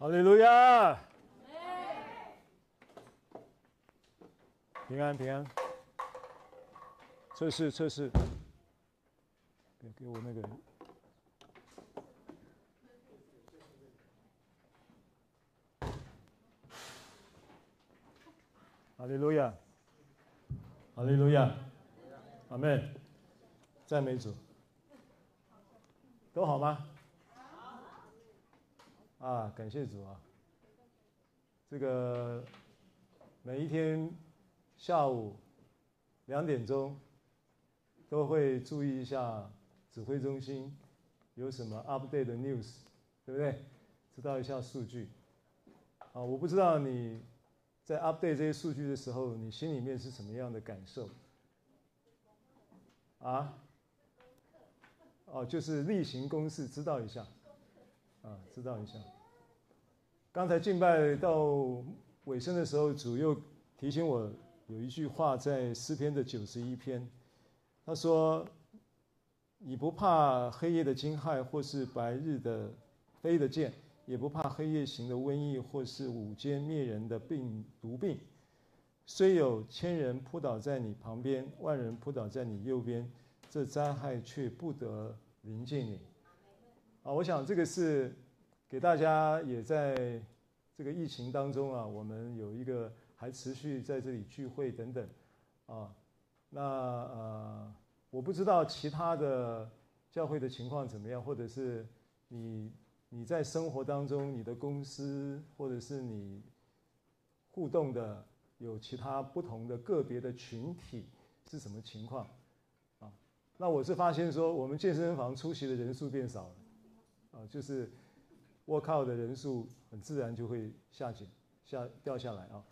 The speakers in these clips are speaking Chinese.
哈利路亚！平安平安。测试测试。给给我那个。哈利路亚！哈利路亚！阿妹！赞美主。都好吗？啊，感谢主啊！这个每一天下午两点钟都会注意一下指挥中心有什么 update 的 news，对不对？知道一下数据。啊，我不知道你在 update 这些数据的时候，你心里面是什么样的感受？啊？哦，就是例行公事，知道一下。啊，知道一下。刚才敬拜到尾声的时候，主又提醒我有一句话在诗篇的九十一篇，他说：“你不怕黑夜的惊骇，或是白日的飞的箭，也不怕黑夜行的瘟疫，或是午间灭人的病毒病。虽有千人扑倒在你旁边，万人扑倒在你右边，这灾害却不得临近你。”啊，我想这个是给大家也在这个疫情当中啊，我们有一个还持续在这里聚会等等，啊，那呃，我不知道其他的教会的情况怎么样，或者是你你在生活当中，你的公司或者是你互动的有其他不同的个别的群体是什么情况啊？那我是发现说，我们健身房出席的人数变少了。啊，就是我靠的人数很自然就会下减、下掉下来啊。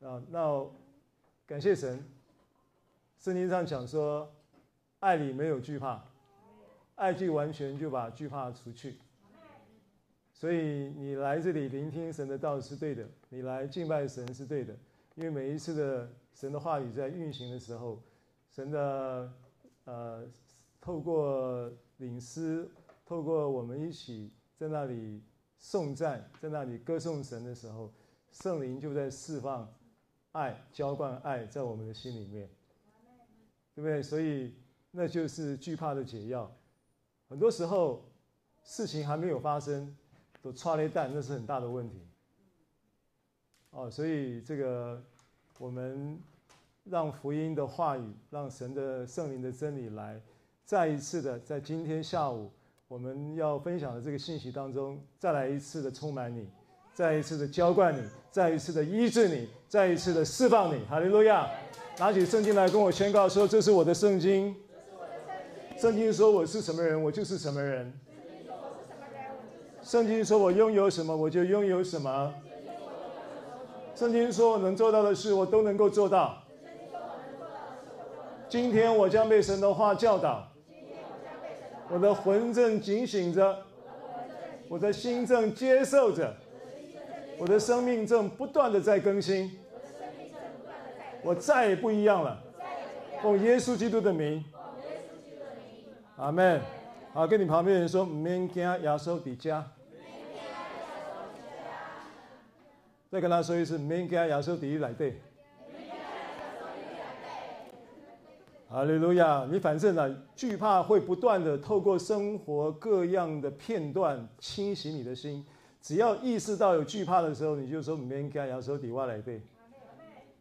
啊，那感谢神，圣经上讲说，爱里没有惧怕，爱既完全，就把惧怕除去。所以你来这里聆听神的道是对的，你来敬拜神是对的，因为每一次的神的话语在运行的时候，神的呃透过领诗。透过我们一起在那里颂赞，在那里歌颂神的时候，圣灵就在释放爱、浇灌爱在我们的心里面，对不对？所以那就是惧怕的解药。很多时候事情还没有发生，都剉咧等，那是很大的问题。哦，所以这个我们让福音的话语，让神的圣灵的真理来，再一次的在今天下午。我们要分享的这个信息当中，再来一次的充满你，再一次的浇灌你，再一次的医治你，再一次的释放你。哈利路亚！拿起圣经来跟我宣告说：“这是我的圣经。”圣经说我是什么人，我就是什么人。圣经说我拥有什么，我就拥有什么。圣经说我能做到的事，我都能够做到。今天我将被神的话教导。我的魂正警醒着，我的心正接受着，我的生命正不断的在更新，我再也不一样了。奉耶稣基督的名，阿门。好，跟你旁边人说，唔免惊，耶稣在家。再跟他说一次，唔免惊，耶稣在你内底。哈利路亚！你反正呢、啊，惧怕会不断的透过生活各样的片段侵袭你的心。只要意识到有惧怕的时候，你就说“免惊，亚手底瓦来对”，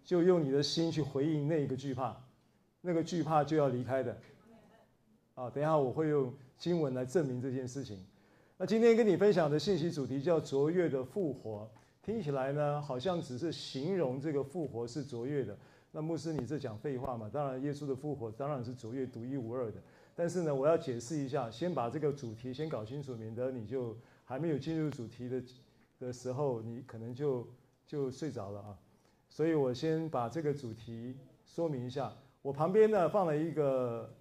就用你的心去回应那个惧怕，那个惧怕就要离开的。啊，等一下我会用经文来证明这件事情。那今天跟你分享的信息主题叫“卓越的复活”，听起来呢，好像只是形容这个复活是卓越的。那牧师，你这讲废话嘛？当然，耶稣的复活当然是卓越、独一无二的。但是呢，我要解释一下，先把这个主题先搞清楚，免得你就还没有进入主题的的时候，你可能就就睡着了啊。所以我先把这个主题说明一下。我旁边呢放了一个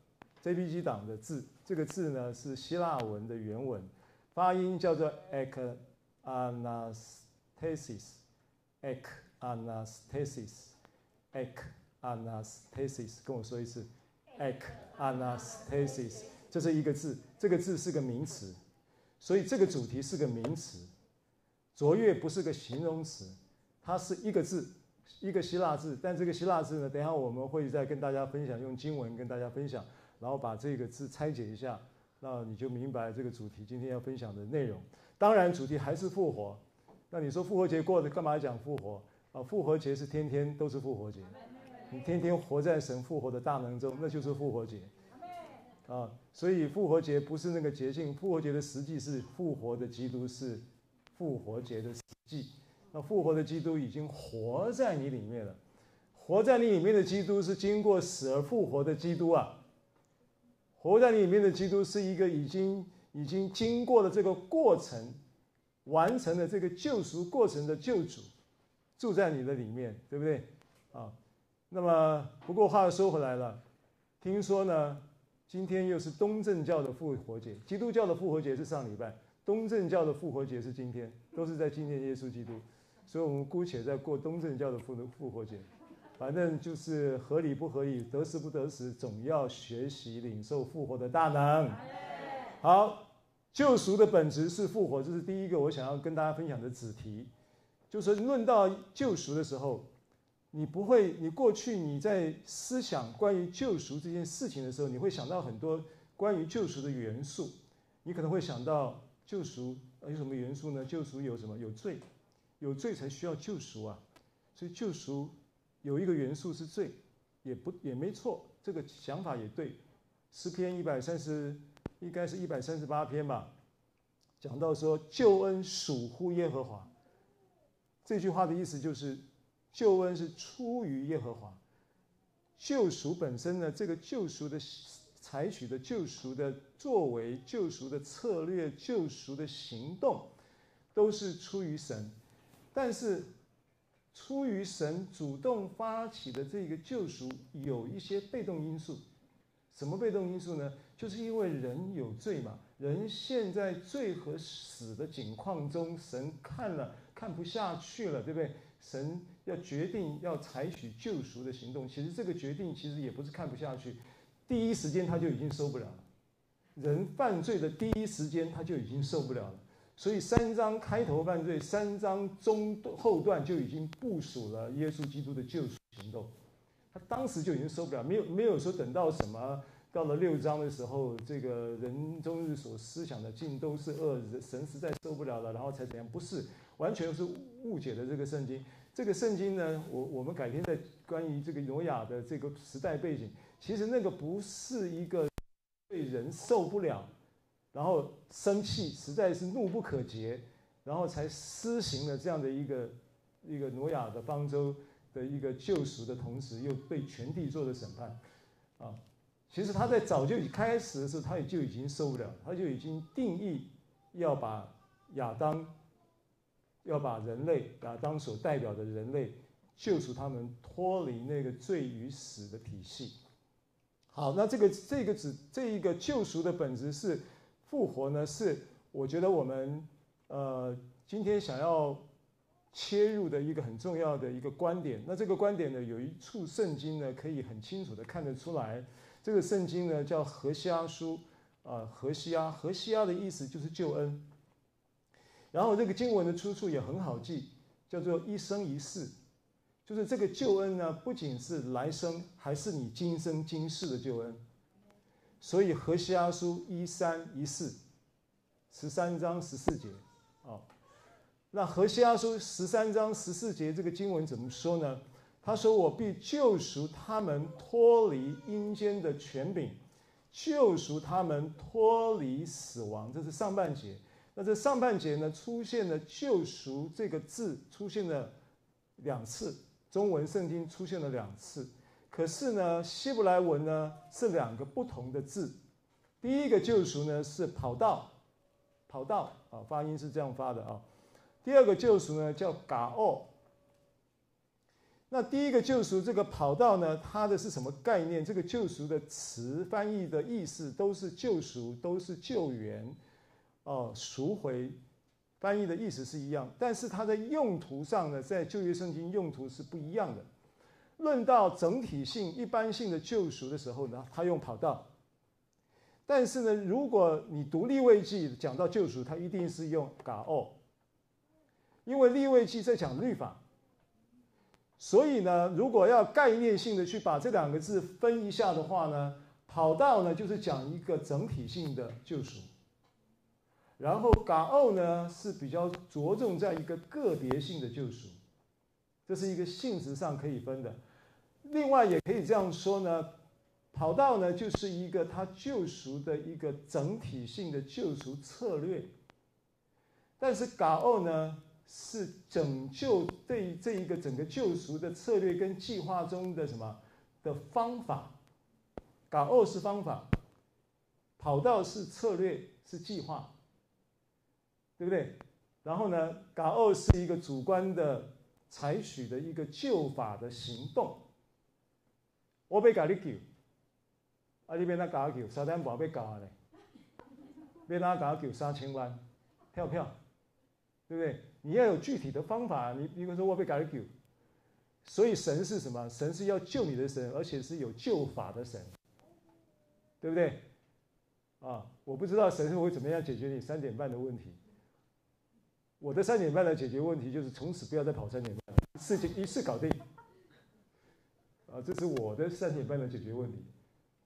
JPG 档的字，这个字呢是希腊文的原文，发音叫做 ek anastasis，ek anastasis。Ek anastasis，跟我说一次，ek anastasis，这是一个字，这个字是个名词，所以这个主题是个名词。卓越不是个形容词，它是一个字，一个希腊字。但这个希腊字呢，等一下我们会再跟大家分享，用经文跟大家分享，然后把这个字拆解一下，那你就明白这个主题今天要分享的内容。当然，主题还是复活。那你说复活节过的干嘛讲复活啊？复活节是天天都是复活节，你天天活在神复活的大能中，那就是复活节。啊，所以复活节不是那个节庆，复活节的实际是复活的基督，是复活节的实际。那复活的基督已经活在你里面了，活在你里面的基督是经过死而复活的基督啊。活在你里面的基督是一个已经已经经过了这个过程，完成了这个救赎过程的救主，住在你的里面，对不对？啊，那么不过话又说回来了，听说呢。今天又是东正教的复活节，基督教的复活节是上礼拜，东正教的复活节是今天，都是在纪念耶稣基督，所以我们姑且在过东正教的复复活节，反正就是合理不合理，得时不得时，总要学习领受复活的大能。好，救赎的本质是复活，这是第一个我想要跟大家分享的子题，就是论到救赎的时候。你不会，你过去你在思想关于救赎这件事情的时候，你会想到很多关于救赎的元素。你可能会想到救赎有什么元素呢？救赎有什么？有罪，有罪才需要救赎啊。所以救赎有一个元素是罪，也不也没错，这个想法也对。诗篇一百三十，应该是一百三十八篇吧，讲到说救恩属乎耶和华。这句话的意思就是。救恩是出于耶和华，救赎本身呢，这个救赎的采取的救赎的作为、救赎的策略、救赎的行动，都是出于神。但是，出于神主动发起的这个救赎，有一些被动因素。什么被动因素呢？就是因为人有罪嘛，人陷在罪和死的境况中，神看了看不下去了，对不对？神要决定要采取救赎的行动，其实这个决定其实也不是看不下去，第一时间他就已经受不了了。人犯罪的第一时间他就已经受不了了，所以三章开头犯罪，三章中后段就已经部署了耶稣基督的救赎行动。他当时就已经受不了，没有没有说等到什么到了六章的时候，这个人终日所思想的尽都是恶，神实在受不了了，然后才怎样？不是。完全是误解的这个圣经。这个圣经呢，我我们改天再关于这个挪亚的这个时代背景，其实那个不是一个对人受不了，然后生气，实在是怒不可遏，然后才施行了这样的一个一个挪亚的方舟的一个救赎的同时，又被全地做的审判，啊，其实他在早就已开始的时候，他也就已经受不了，他就已经定义要把亚当。要把人类亚当所代表的人类救赎他们脱离那个罪与死的体系。好，那这个这个指这一个救赎的本质是复活呢？是我觉得我们呃今天想要切入的一个很重要的一个观点。那这个观点呢，有一处圣经呢可以很清楚的看得出来。这个圣经呢叫何西阿书啊，何西阿，何西阿的意思就是救恩。然后这个经文的出处也很好记，叫做一生一世，就是这个救恩呢，不仅是来生，还是你今生今世的救恩。所以何西阿书一三一四，十三章十四节，啊，那何西阿书十三章十四节这个经文怎么说呢？他说：“我必救赎他们脱离阴间的权柄，救赎他们脱离死亡。”这是上半节。那这上半节呢，出现了“救赎”这个字，出现了两次，中文圣经出现了两次。可是呢，希伯来文呢是两个不同的字。第一个“救赎”呢是跑道，跑道啊，发音是这样发的啊。第二个“救赎”呢叫嘎奥。那第一个“救赎”这个跑道呢，它的是什么概念？这个“救赎”的词翻译的意思都是救赎，都是救援。哦，赎回，翻译的意思是一样，但是它的用途上呢，在旧约圣经用途是不一样的。论到整体性、一般性的救赎的时候呢，它用跑道；但是呢，如果你读立位记讲到救赎，它一定是用嘎奥。因为立位记在讲律法，所以呢，如果要概念性的去把这两个字分一下的话呢，跑道呢就是讲一个整体性的救赎，然后嘎奥呢是比较着重在一个个别性的救赎，这是一个性质上可以分的。另外也可以这样说呢，跑道呢就是一个他救赎的一个整体性的救赎策略，但是嘎奥呢是拯救这这一个整个救赎的策略跟计划中的什么的方法。嘎奥是方法，跑道是策略，是计划，对不对？然后呢，嘎二是一个主观的采取的一个救法的行动。我被嘎你救，啊，你别那嘎救，三点半被嘎嘞，别那嘎救三千万，跳票，对不对？你要有具体的方法，你比如说我被嘎你救，所以神是什么？神是要救你的神，而且是有救法的神。对不对？啊，我不知道神会怎么样解决你三点半的问题。我的三点半来解决问题就是从此不要再跑三点半，事情一次搞定。啊，这是我的三点半来解决问题，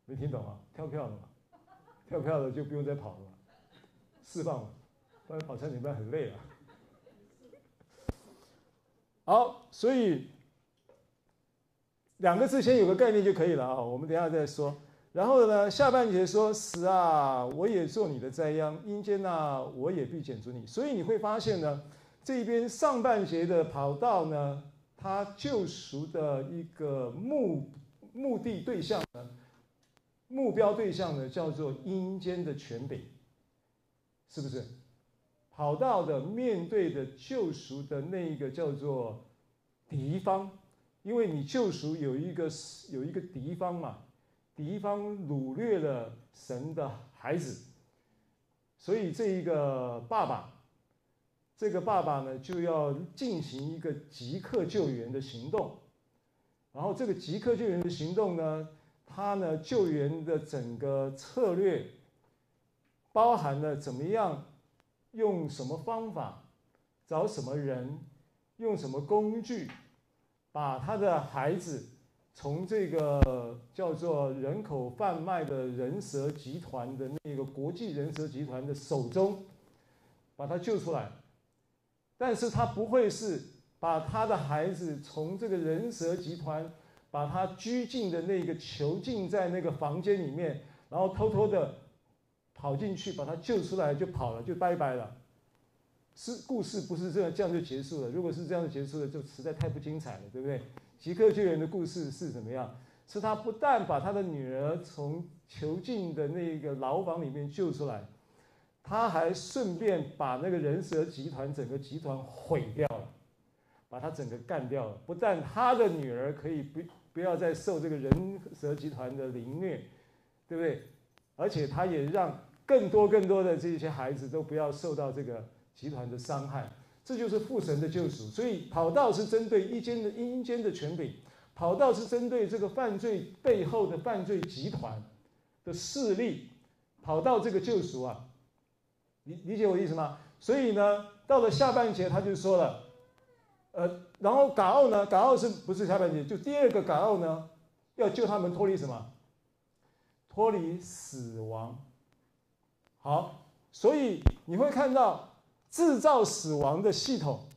没听懂啊？跳票了嘛？跳票了就不用再跑了？释放了，不然跑三点半很累啊。好，所以两个字先有个概念就可以了啊。我们等下再说。然后呢，下半节说：“死啊，我也做你的灾殃；阴间呐，我也必剪足你。”所以你会发现呢，这边上半节的跑道呢，它救赎的一个目目的对象呢，目标对象呢，叫做阴间的权柄，是不是？跑道的面对的救赎的那一个叫做敌方，因为你救赎有一个有一个敌方嘛。敌方掳掠了神的孩子，所以这一个爸爸，这个爸爸呢，就要进行一个即刻救援的行动。然后这个即刻救援的行动呢，他呢救援的整个策略，包含了怎么样用什么方法，找什么人，用什么工具，把他的孩子。从这个叫做人口贩卖的人蛇集团的那个国际人蛇集团的手中，把他救出来，但是他不会是把他的孩子从这个人蛇集团把他拘禁的那个囚禁在那个房间里面，然后偷偷的跑进去把他救出来就跑了就拜拜了，是故事不是这样这样就结束了。如果是这样就结束了，就实在太不精彩了，对不对？即刻救援的故事是怎么样？是他不但把他的女儿从囚禁的那个牢房里面救出来，他还顺便把那个人蛇集团整个集团毁掉了，把他整个干掉了。不但他的女儿可以不不要再受这个人蛇集团的凌虐，对不对？而且他也让更多更多的这些孩子都不要受到这个集团的伤害。这就是父神的救赎，所以跑道是针对阴间的阴间的权柄，跑道是针对这个犯罪背后的犯罪集团的势力，跑道这个救赎啊，理理解我意思吗？所以呢，到了下半节他就说了，呃，然后港澳呢，港澳是不是下半节？就第二个港澳呢，要救他们脱离什么？脱离死亡。好，所以你会看到。制造死亡的系统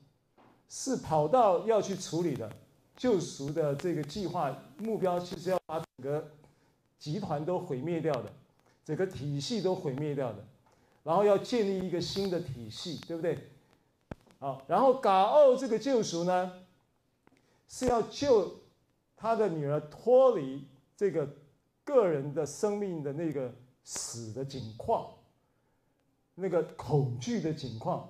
是跑道要去处理的，救赎的这个计划目标，其实要把整个集团都毁灭掉的，整个体系都毁灭掉的，然后要建立一个新的体系，对不对？好，然后嘎奥这个救赎呢，是要救他的女儿脱离这个个人的生命的那个死的境况。那个恐惧的境况，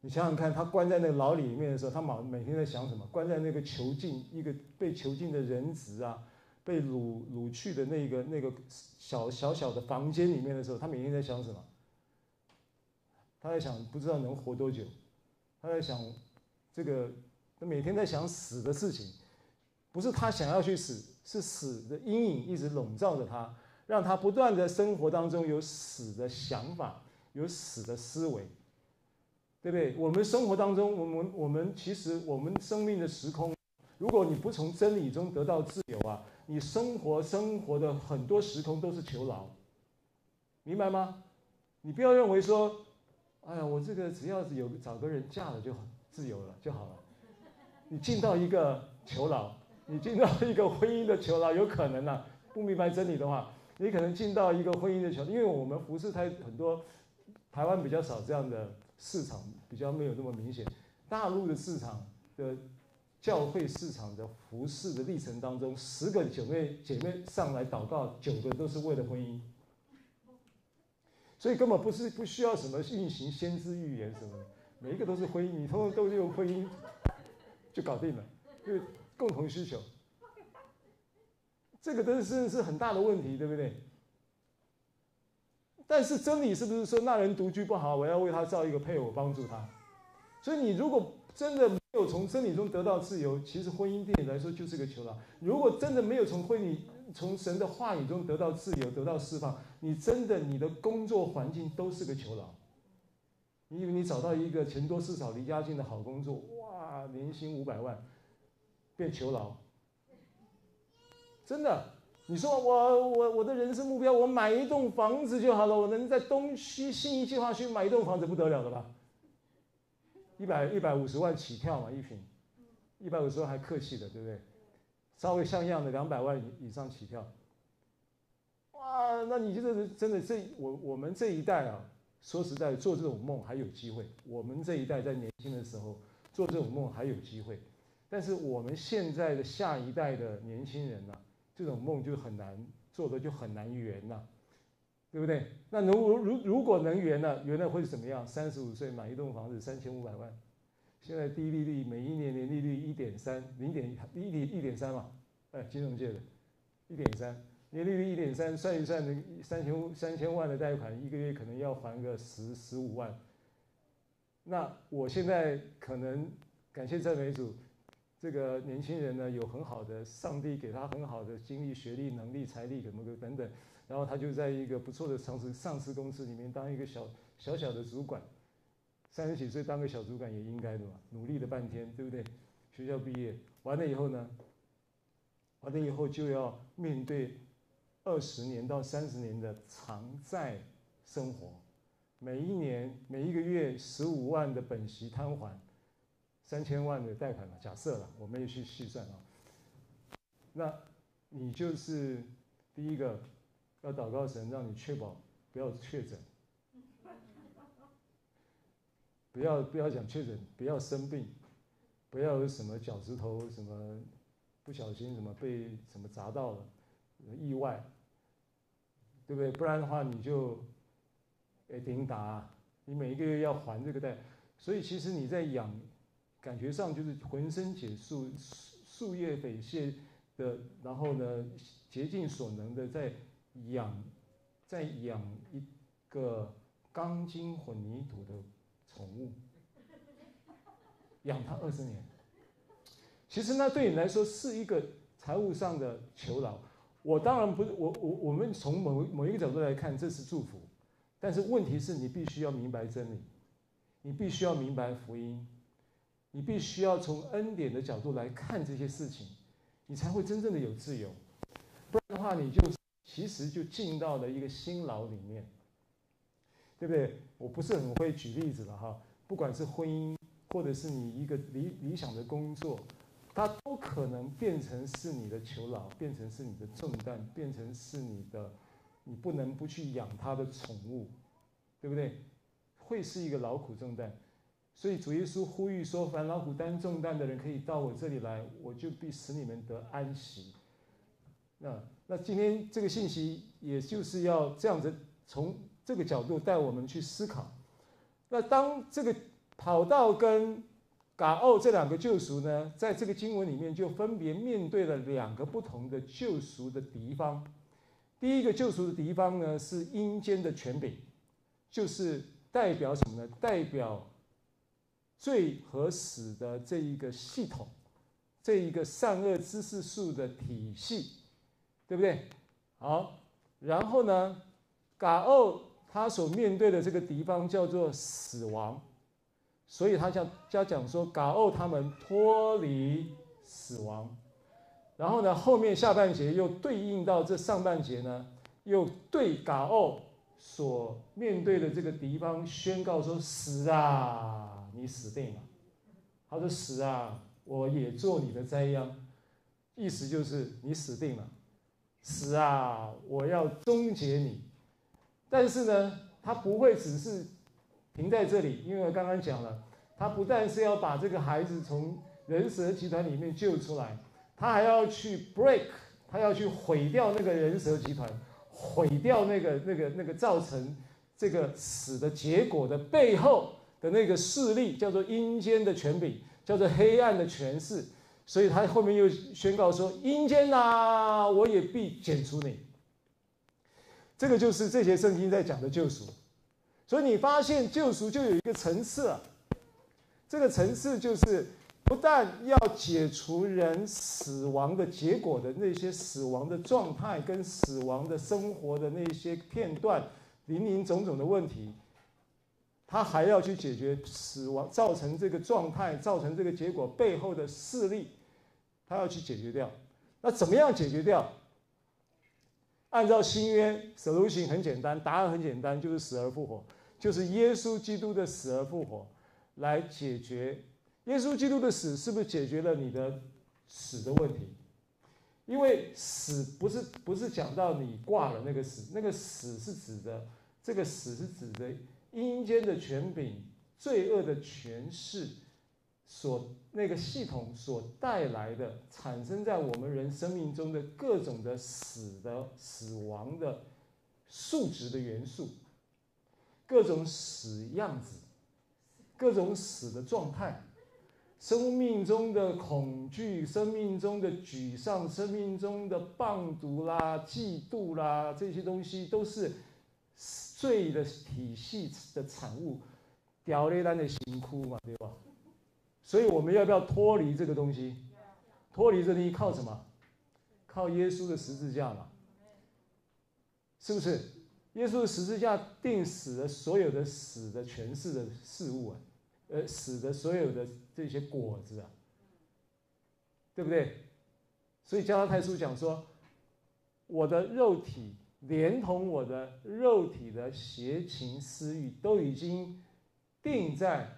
你想想看，他关在那个牢里面的时候，他每每天在想什么？关在那个囚禁一个被囚禁的人质啊，被掳掳去的那个那个小小小的房间里面的时候，他每天在想什么？他在想不知道能活多久，他在想这个，他每天在想死的事情，不是他想要去死，是死的阴影一直笼罩着他，让他不断在生活当中有死的想法。有死的思维，对不对？我们生活当中，我们我们其实我们生命的时空，如果你不从真理中得到自由啊，你生活生活的很多时空都是囚牢，明白吗？你不要认为说，哎呀，我这个只要是有找个人嫁了就很自由了就好了。你进到一个囚牢，你进到一个婚姻的囚牢，有可能啊，不明白真理的话，你可能进到一个婚姻的囚，因为我们服侍台很多，台湾比较少这样的。市场比较没有那么明显，大陆的市场的教会市场的服饰的历程当中，十个姐妹姐妹上来祷告，九个都是为了婚姻，所以根本不是不需要什么运行先知预言什么，每一个都是婚姻，你通通都用婚姻就搞定了，因为共同需求，这个都是是很大的问题，对不对？但是真理是不是说那人独居不好，我要为他造一个配偶帮助他？所以你如果真的没有从真理中得到自由，其实婚姻对你来说就是个囚牢。如果真的没有从婚礼、从神的话语中得到自由、得到释放，你真的你的工作环境都是个囚牢。你以为你找到一个钱多事少、离家近的好工作，哇，年薪五百万，变囚牢，真的。你说我我我的人生目标，我买一栋房子就好了，我能在东西新一计划区买一栋房子不得了了吧？一百一百五十万起跳嘛，一平，一百五十万还客气的，对不对？稍微像样的两百万以以上起跳。哇，那你觉得真的这我我们这一代啊，说实在做这种梦还有机会。我们这一代在年轻的时候做这种梦还有机会，但是我们现在的下一代的年轻人呢、这种梦就很难做的，就很难圆呐，对不对？那如如如果能圆了，圆了会是怎么样？三十五岁买一栋房子，三千五百万。现在低利率，每一年年利率一点三，零点一点一点三嘛，哎，金融界的，一点三，年利率一点三，算一算，三千三千万的贷款，一个月可能要还个十十五万。那我现在可能感谢赞美主。这个年轻人呢，有很好的上帝给他很好的经历、学历、能力、财力什么的等等，然后他就在一个不错的上市上市公司里面当一个小小小的主管，三十几岁当个小主管也应该的嘛，努力了半天，对不对？学校毕业完了以后呢，完了以后就要面对二十年到三十年的偿债生活，每一年每一个月十五万的本息摊还。三千万的贷款，假设了，我没有去细算啊。那你就是第一个要祷告神，让你确保不要确诊，不要不要讲确诊，不要生病，不要有什么脚趾头什么不小心什么被什么砸到了，意外，对不对？不然的话你就哎顶打，你每一个月要还这个贷，所以其实你在养。感觉上就是浑身解数、树叶匪懈的，然后呢，竭尽所能的在养，在养一个钢筋混凝土的宠物，养它二十年。其实那对你来说是一个财务上的囚牢。我当然不是，我我我们从某某一个角度来看，这是祝福。但是问题是你必须要明白真理，你必须要明白福音。你必须要从恩典的角度来看这些事情，你才会真正的有自由。不然的话，你就其实就进到了一个新牢里面，对不对？我不是很会举例子了哈。不管是婚姻，或者是你一个理理想的工作，它都可能变成是你的囚牢，变成是你的重担，变成是你的，你不能不去养它的宠物，对不对？会是一个劳苦重担。所以主耶稣呼吁说：“凡劳苦担重担的人，可以到我这里来，我就必使你们得安息。”那那今天这个信息，也就是要这样子从这个角度带我们去思考。那当这个跑道跟嘎奥这两个救赎呢，在这个经文里面就分别面对了两个不同的救赎的敌方。第一个救赎的敌方呢，是阴间的权柄，就是代表什么呢？代表。最合死的这一个系统，这一个善恶知识树的体系，对不对？好，然后呢，嘎奥他所面对的这个敌方叫做死亡，所以他讲他讲说，嘎奥他们脱离死亡。然后呢，后面下半节又对应到这上半节呢，又对嘎奥所面对的这个敌方宣告说：“死啊，你死定了。”他说：“死啊，我也做你的灾殃。”意思就是你死定了。死啊，我要终结你。但是呢，他不会只是停在这里，因为我刚刚讲了，他不但是要把这个孩子从人蛇集团里面救出来。他还要去 break，他要去毁掉那个人蛇集团，毁掉那个那个那个造成这个死的结果的背后的那个势力，叫做阴间的权柄，叫做黑暗的权势。所以他后面又宣告说：“阴间呐，我也必剪除你。”这个就是这些圣经在讲的救赎。所以你发现救赎就有一个层次啊，这个层次就是。不但要解除人死亡的结果的那些死亡的状态跟死亡的生活的那些片段，林林总总的问题，他还要去解决死亡造成这个状态、造成这个结果背后的势力，他要去解决掉。那怎么样解决掉？按照新约 solution 很简单，答案很简单，就是死而复活，就是耶稣基督的死而复活来解决。耶稣基督的死是不是解决了你的死的问题？因为死不是不是讲到你挂了那个死，那个死是指的这个死是指的阴间的权柄、罪恶的权势所那个系统所带来的产生在我们人生命中的各种的死的死亡的数值的元素，各种死样子，各种死的状态。生命中的恐惧，生命中的沮丧，生命中的棒毒啦、嫉妒啦，这些东西都是死罪的体系的产物，掉泪单的辛苦嘛，对吧？所以我们要不要脱离这个东西？脱离这东西靠什么？靠耶稣的十字架嘛，是不是？耶稣的十字架定死了所有的死的权势的事物啊。呃，死的所有的这些果子啊，对不对？所以加拉太书讲说，我的肉体连同我的肉体的邪情私欲都已经钉在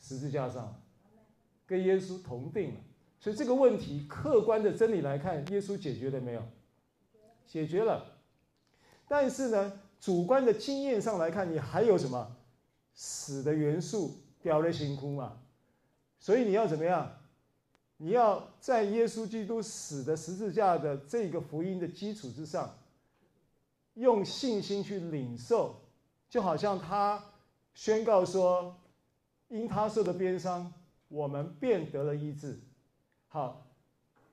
十字架上，跟耶稣同钉了。所以这个问题，客观的真理来看，耶稣解决了没有？解决了。但是呢，主观的经验上来看，你还有什么死的元素？掉了辛苦嘛，所以你要怎么样？你要在耶稣基督死的十字架的这个福音的基础之上，用信心去领受，就好像他宣告说：“因他受的鞭伤，我们便得了医治。”好，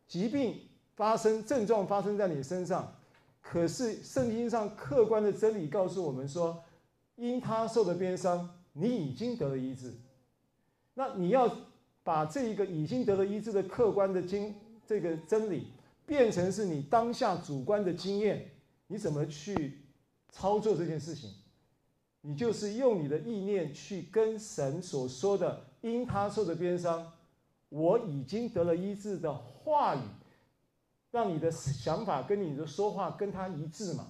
疾病发生，症状发生在你身上，可是圣经上客观的真理告诉我们说：“因他受的鞭伤。”你已经得了医治，那你要把这一个已经得了医治的客观的经这个真理，变成是你当下主观的经验，你怎么去操作这件事情？你就是用你的意念去跟神所说的“因他受的鞭伤，我已经得了医治”的话语，让你的想法跟你的说话跟他一致嘛。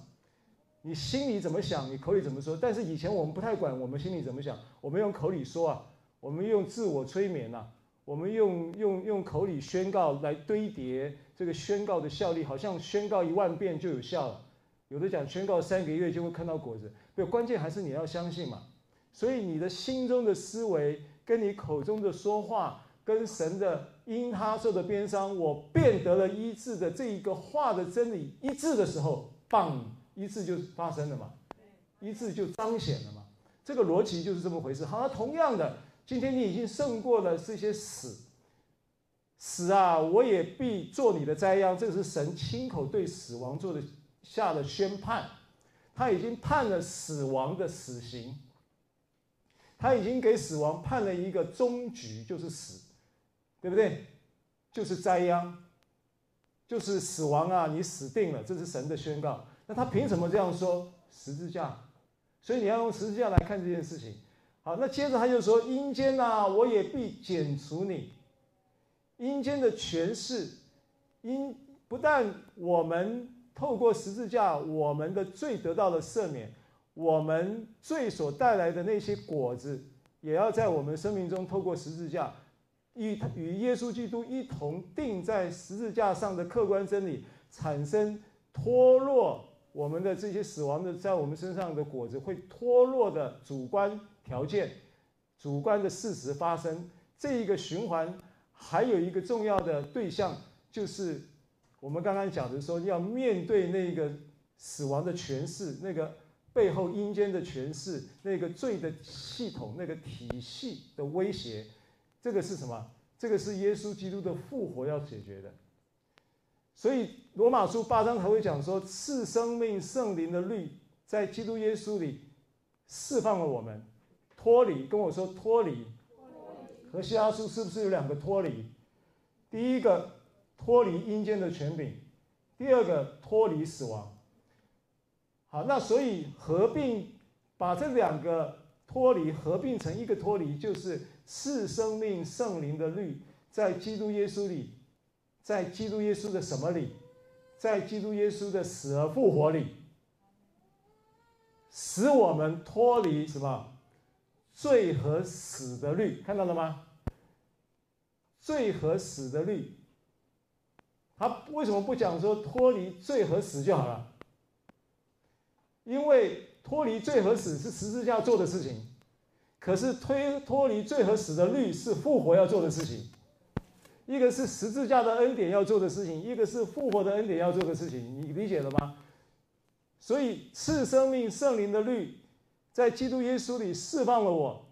你心里怎么想，你口里怎么说？但是以前我们不太管我们心里怎么想，我们用口里说啊，我们用自我催眠呐、我们用用用口里宣告来堆叠这个宣告的效力，好像宣告一万遍就有效了。有的讲宣告三个月就会看到果子，对，关键还是你要相信嘛。所以你的心中的思维跟你口中的说话，跟神的因他受的鞭伤，我变得了医治的这一个话的真理一致的时候，棒。医治就发生了嘛，医治就彰显了嘛，这个逻辑就是这么回事。好，同样的，今天你已经胜过了这些死，死啊，我也必做你的灾殃。这个是神亲口对死亡做的下了宣判，他已经判了死亡的死刑，他已经给死亡判了一个终局，就是死，对不对？就是灾殃，就是死亡啊，你死定了，这是神的宣告。那他凭什么这样说？十字架，所以你要用十字架来看这件事情。好，那接着他就说：“阴间呐，我也必剪除你。阴间的权势，因不但我们透过十字架，我们的罪得到了赦免，我们罪所带来的那些果子，也要在我们生命中透过十字架，与与耶稣基督一同钉在十字架上的客观真理，产生脱落我们的这些死亡的在我们身上的果子，会脱落的主观。”条件、主观的事实发生，这一个循环还有一个重要的对象，就是我们刚刚讲的说，要面对那个死亡的权势，那个背后阴间的权势，那个罪的系统、那个体系的威胁，这个是什么？这个是耶稣基督的复活要解决的。所以罗马书八章还会讲说，赐生命圣灵的律在基督耶稣里释放了我们。脱离，跟我说脱离。和西阿书是不是有两个脱离？第一个脱离阴间的权柄，第二个脱离死亡。好，那所以合并把这两个脱离合并成一个脱离，就是是生命圣灵的律，在基督耶稣里，在基督耶稣的什么里？在基督耶稣的死而复活里，使我们脱离什么？罪和死的律，看到了吗？罪和死的律，他为什么不讲说脱离罪和死就好了？因为脱离罪和死是十字架做的事情，可是推脱离罪和死的律是复活要做的事情。一个是十字架的恩典要做的事情，一个是复活的恩典要做的事情，你理解了吗？所以赐生命圣灵的律。在基督耶稣里释放了我，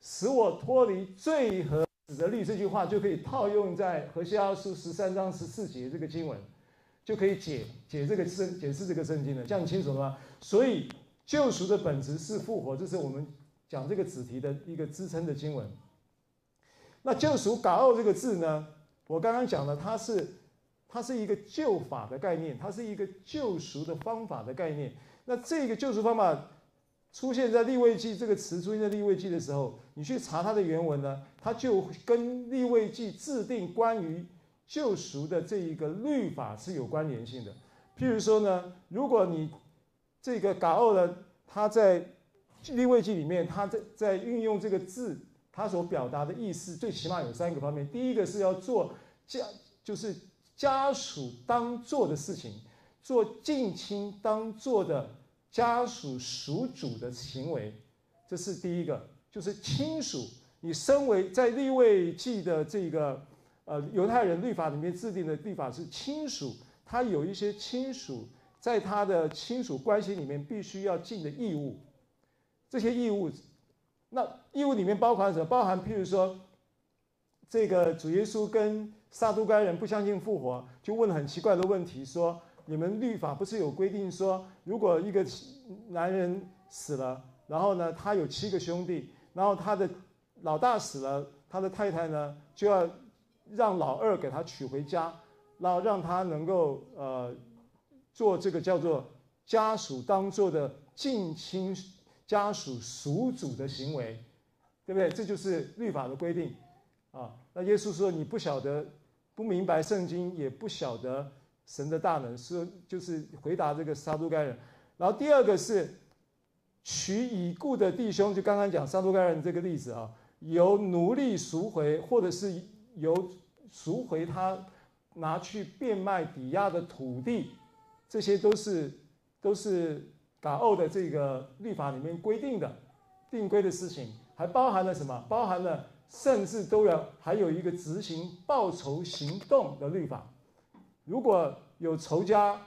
使我脱离罪和死的律。这句话就可以套用在何西阿书十三章十四节这个经文，就可以解解这个圣解释这个圣经了。这样清楚了吗？所以救赎的本质是复活，这是我们讲这个子题的一个支撑的经文。那救赎 “gao” 这个字呢？我刚刚讲了，它是它是一个救法的概念，它是一个救赎的方法的概念。那这个救赎方法。出现在立位记这个词出现在立位记的时候，你去查它的原文呢，它就跟立位记制定关于救赎的这一个律法是有关联性的。譬如说呢，如果你这个嘎奥呢，他在立位记里面，他在在运用这个字，他所表达的意思最起码有三个方面。第一个是要做家，就是家属当做的事情，做近亲当做的。家属属主的行为，这是第一个，就是亲属。你身为在立位记的这个呃犹太人律法里面制定的律法是亲属，他有一些亲属在他的亲属关系里面必须要尽的义务。这些义务，那义务里面包含什么？包含譬如说，这个主耶稣跟撒都该人不相信复活，就问了很奇怪的问题说。你们律法不是有规定说，如果一个男人死了，然后呢，他有七个兄弟，然后他的老大死了，他的太太呢就要让老二给他娶回家，然后让他能够呃做这个叫做家属当做的近亲家属属主的行为，对不对？这就是律法的规定啊。那耶稣说，你不晓得，不明白圣经，也不晓得。神的大能是，就是回答这个杀猪该人，然后第二个是娶已故的弟兄，就刚刚讲杀猪该人这个例子啊，由奴隶赎回，或者是由赎回他拿去变卖抵押的土地，这些都是都是嘎欧的这个律法里面规定的定规的事情，还包含了什么？包含了甚至都要还有一个执行报仇行动的律法。如果有仇家，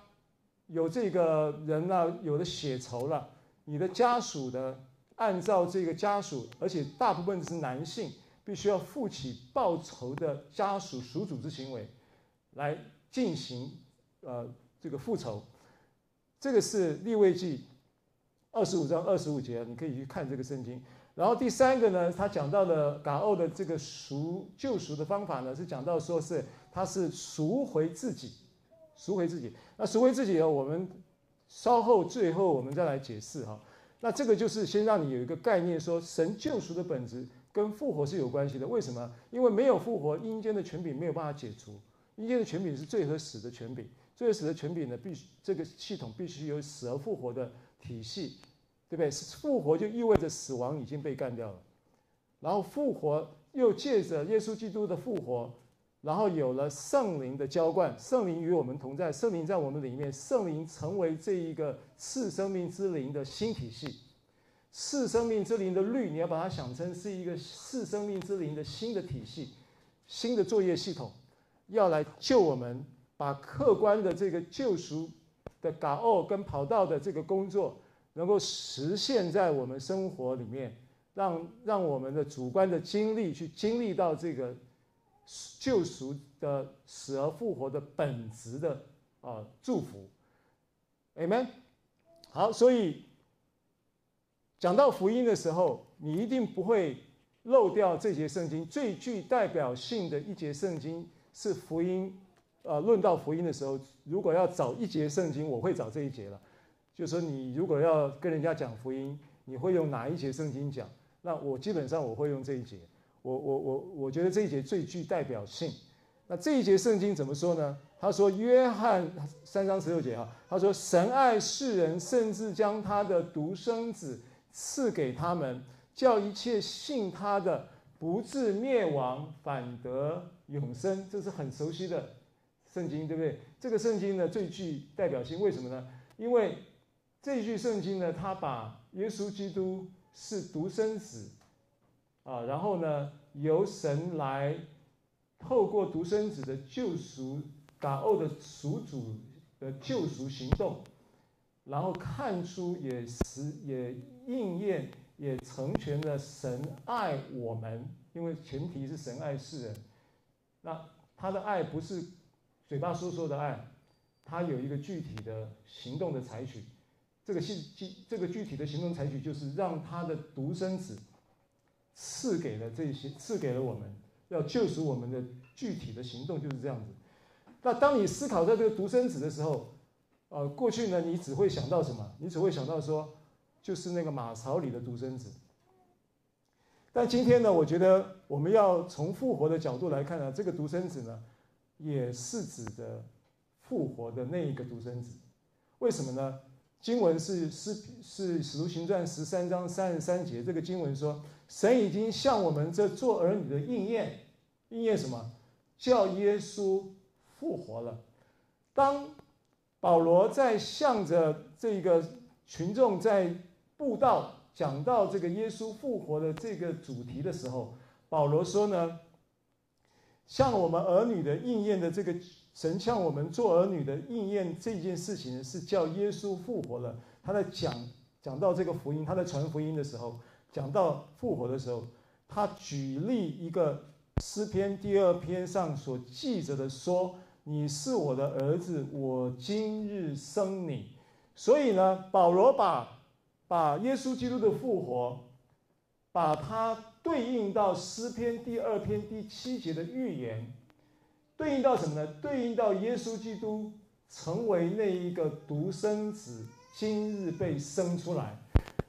有这个人呢、有了血仇了，你的家属的按照这个家属，而且大部分是男性，必须要负起报仇的家属属主之行为，来进行呃这个复仇。这个是立位记二十五章二十五节，你可以去看这个圣经。然后第三个呢，他讲到了港澳的这个赎救赎的方法呢，是讲到说是。他是赎回自己，赎回自己。那赎回自己呢？我们稍后最后我们再来解释哈。那这个就是先让你有一个概念，说神救赎的本质跟复活是有关系的。为什么？因为没有复活，阴间的权柄没有办法解除。阴间的权柄是最和死的权柄，最和死的权柄呢，必须这个系统必须有死而复活的体系，对不对？复活就意味着死亡已经被干掉了，然后复活又借着耶稣基督的复活。然后有了圣灵的浇灌，圣灵与我们同在，圣灵在我们里面，圣灵成为这一个赐生命之灵的新体系，赐生命之灵的律，你要把它想成是一个赐生命之灵的新的体系，新的作业系统，要来救我们，把客观的这个救赎的嘎奥跟跑道的这个工作，能够实现在我们生活里面，让让我们的主观的经历去经历到这个。救赎的死而复活的本质的啊、呃、祝福，Amen。好，所以讲到福音的时候，你一定不会漏掉这节圣经最具代表性的一节圣经是福音。呃，论到福音的时候，如果要找一节圣经，我会找这一节了。就是说，你如果要跟人家讲福音，你会用哪一节圣经讲？那我基本上我会用这一节。我我我我觉得这一节最具代表性。那这一节圣经怎么说呢？他说，约翰三章十六节啊，他说，神爱世人，甚至将他的独生子赐给他们，叫一切信他的不至灭亡，反得永生。这是很熟悉的圣经，对不对？这个圣经呢，最具代表性，为什么呢？因为这句圣经呢，他把耶稣基督是独生子。啊，然后呢，由神来透过独生子的救赎，嘎欧的赎主的救赎行动，然后看出也实也应验也成全了神爱我们，因为前提是神爱世人。那他的爱不是嘴巴说说的爱，他有一个具体的行动的采取。这个具具这个具体的行动采取就是让他的独生子。赐给了这些，赐给了我们要救赎我们的具体的行动就是这样子。那当你思考到这个独生子的时候，呃，过去呢，你只会想到什么？你只会想到说，就是那个马槽里的独生子。但今天呢，我觉得我们要从复活的角度来看呢，这个独生子呢，也是指的复活的那一个独生子。为什么呢？经文是是是使徒行传十三章三十三节，这个经文说。神已经向我们这做儿女的应验，应验什么？叫耶稣复活了。当保罗在向着这个群众在布道讲到这个耶稣复活的这个主题的时候，保罗说呢，向我们儿女的应验的这个神向我们做儿女的应验这件事情是叫耶稣复活了。他在讲讲到这个福音，他在传福音的时候。讲到复活的时候，他举例一个诗篇第二篇上所记着的说：“你是我的儿子，我今日生你。”所以呢，保罗把把耶稣基督的复活，把它对应到诗篇第二篇第七节的预言，对应到什么呢？对应到耶稣基督成为那一个独生子，今日被生出来。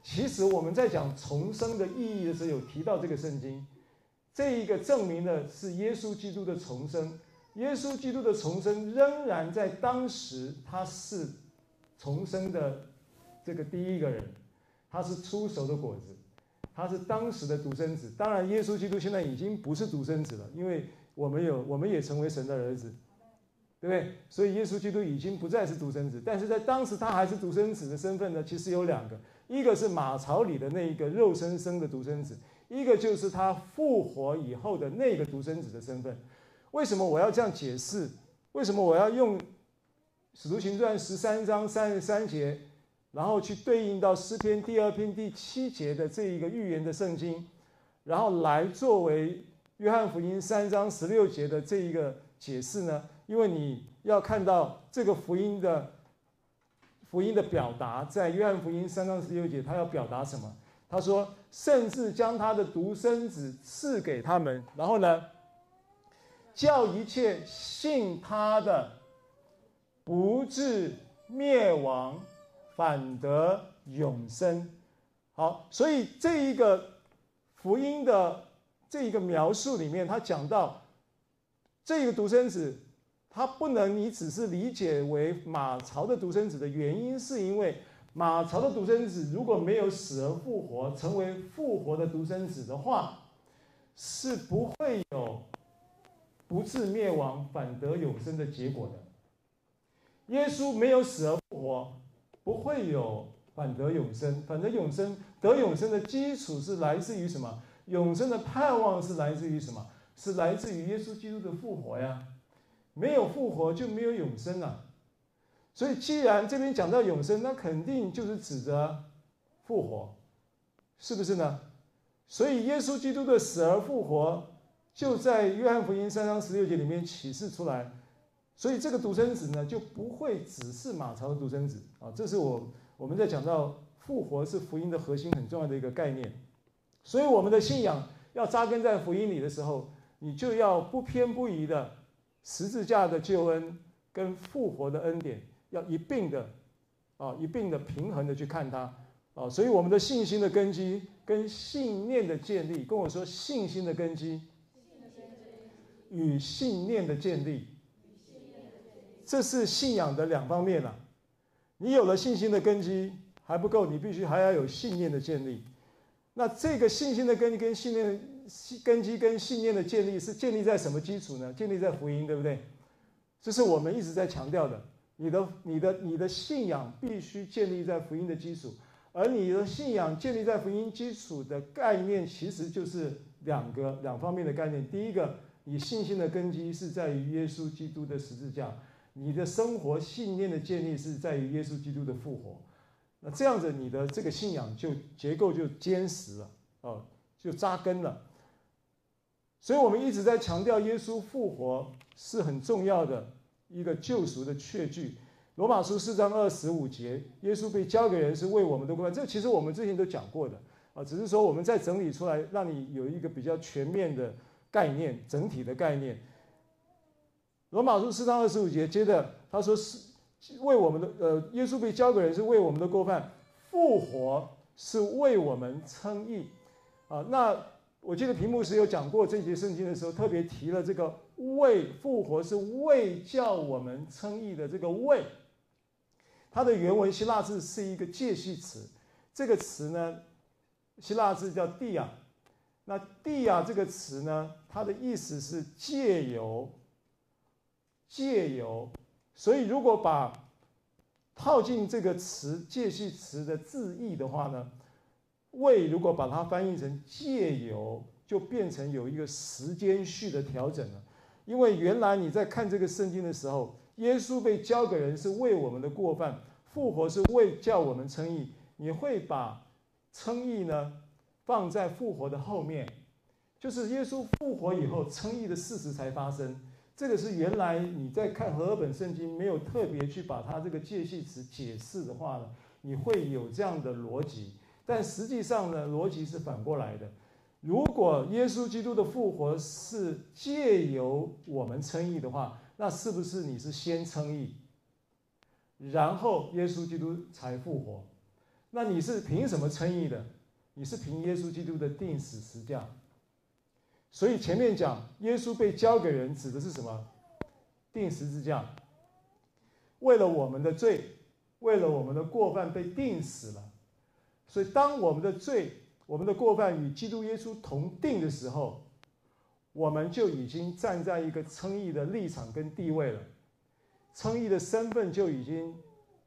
其实我们在讲重生的意义的时候，有提到这个圣经，这一个证明的是耶稣基督的重生。耶稣基督的重生仍然在当时，他是重生的这个第一个人，他是初熟的果子，他是当时的独生子。当然，耶稣基督现在已经不是独生子了，因为我们有，我们也成为神的儿子，对不对？所以耶稣基督已经不再是独生子，但是在当时他还是独生子的身份呢，其实有两个。一个是马槽里的那一个肉生生的独生子，一个就是他复活以后的那个独生子的身份。为什么我要这样解释？为什么我要用《使徒行传》十三章三十三节，然后去对应到诗篇第二篇第七节的这一个预言的圣经，然后来作为约翰福音三章十六节的这一个解释呢？因为你要看到这个福音的。福音的表达，在约翰福音三章十六节，他要表达什么？他说：“甚至将他的独生子赐给他们，然后呢，叫一切信他的，不至灭亡，反得永生。”好，所以这一个福音的这一个描述里面，他讲到这个独生子，他不能你只是理解为马槽的独生子的原因，是因为马槽的独生子如果没有死而复活，成为复活的独生子的话，是不会有不致灭亡反得永生的结果的。耶稣没有死而复活，不会有反得永生。反得永生，得永生的基础是来自于什么？永生的盼望是来自于什么？是来自于耶稣基督的复活呀。没有复活就没有永生了。所以，既然这边讲到永生，那肯定就是指着复活，是不是呢？所以，耶稣基督的死而复活，就在约翰福音三章十六节里面启示出来。所以，这个独生子呢，就不会只是马槽的独生子啊。这是我我们在讲到复活是福音的核心很重要的一个概念。所以，我们的信仰要扎根在福音里的时候，你就要不偏不倚的十字架的救恩跟复活的恩典，要一并的啊，一并的平衡的去看它啊。所以，我们的信心的根基跟信念的建立，跟我说信心的根基与信念的建立。这是信仰的两方面了。你有了信心的根基还不够，你必须还要有信念的建立。那这个信心的根基跟信念根基跟信念的建立是建立在什么基础呢？建立在福音，对不对？这是我们一直在强调的。你的、你的、你的信仰必须建立在福音的基础，而你的信仰建立在福音基础的概念，其实就是两个两方面的概念。第一个，你信心的根基是在于耶稣基督的十字架。你的生活信念的建立是在于耶稣基督的复活，那这样子你的这个信仰就结构就坚实了，哦，就扎根了。所以我们一直在强调耶稣复活是很重要的一个救赎的确据。罗马书四章二十五节，耶稣被交给人是为我们的过犯，这其实我们之前都讲过的啊，只是说我们再整理出来，让你有一个比较全面的概念，整体的概念。罗马书四章二十五节，接着他说是为我们的呃，耶稣被交给人是为我们的过犯，复活是为我们称义啊。那我记得屏幕时有讲过这节圣经的时候，特别提了这个为复活是为叫我们称义的这个为，它的原文希腊字是一个介系词，这个词呢，希腊字叫蒂亚。那蒂亚这个词呢，它的意思是借由。借由，所以如果把套进这个词介系词的字义的话呢，为如果把它翻译成借由，就变成有一个时间序的调整了。因为原来你在看这个圣经的时候，耶稣被交给人是为我们的过犯，复活是为叫我们称义。你会把称义呢放在复活的后面，就是耶稣复活以后称义的事实才发生。这个是原来你在看和合本圣经没有特别去把它这个介系词解释的话呢，你会有这样的逻辑。但实际上呢，逻辑是反过来的。如果耶稣基督的复活是借由我们称义的话，那是不是你是先称义，然后耶稣基督才复活？那你是凭什么称义的？你是凭耶稣基督的定死十架。所以前面讲耶稣被交给人，指的是什么？钉十字架，为了我们的罪，为了我们的过犯被钉死了。所以当我们的罪、我们的过犯与基督耶稣同钉的时候，我们就已经站在一个称义的立场跟地位了，称义的身份就已经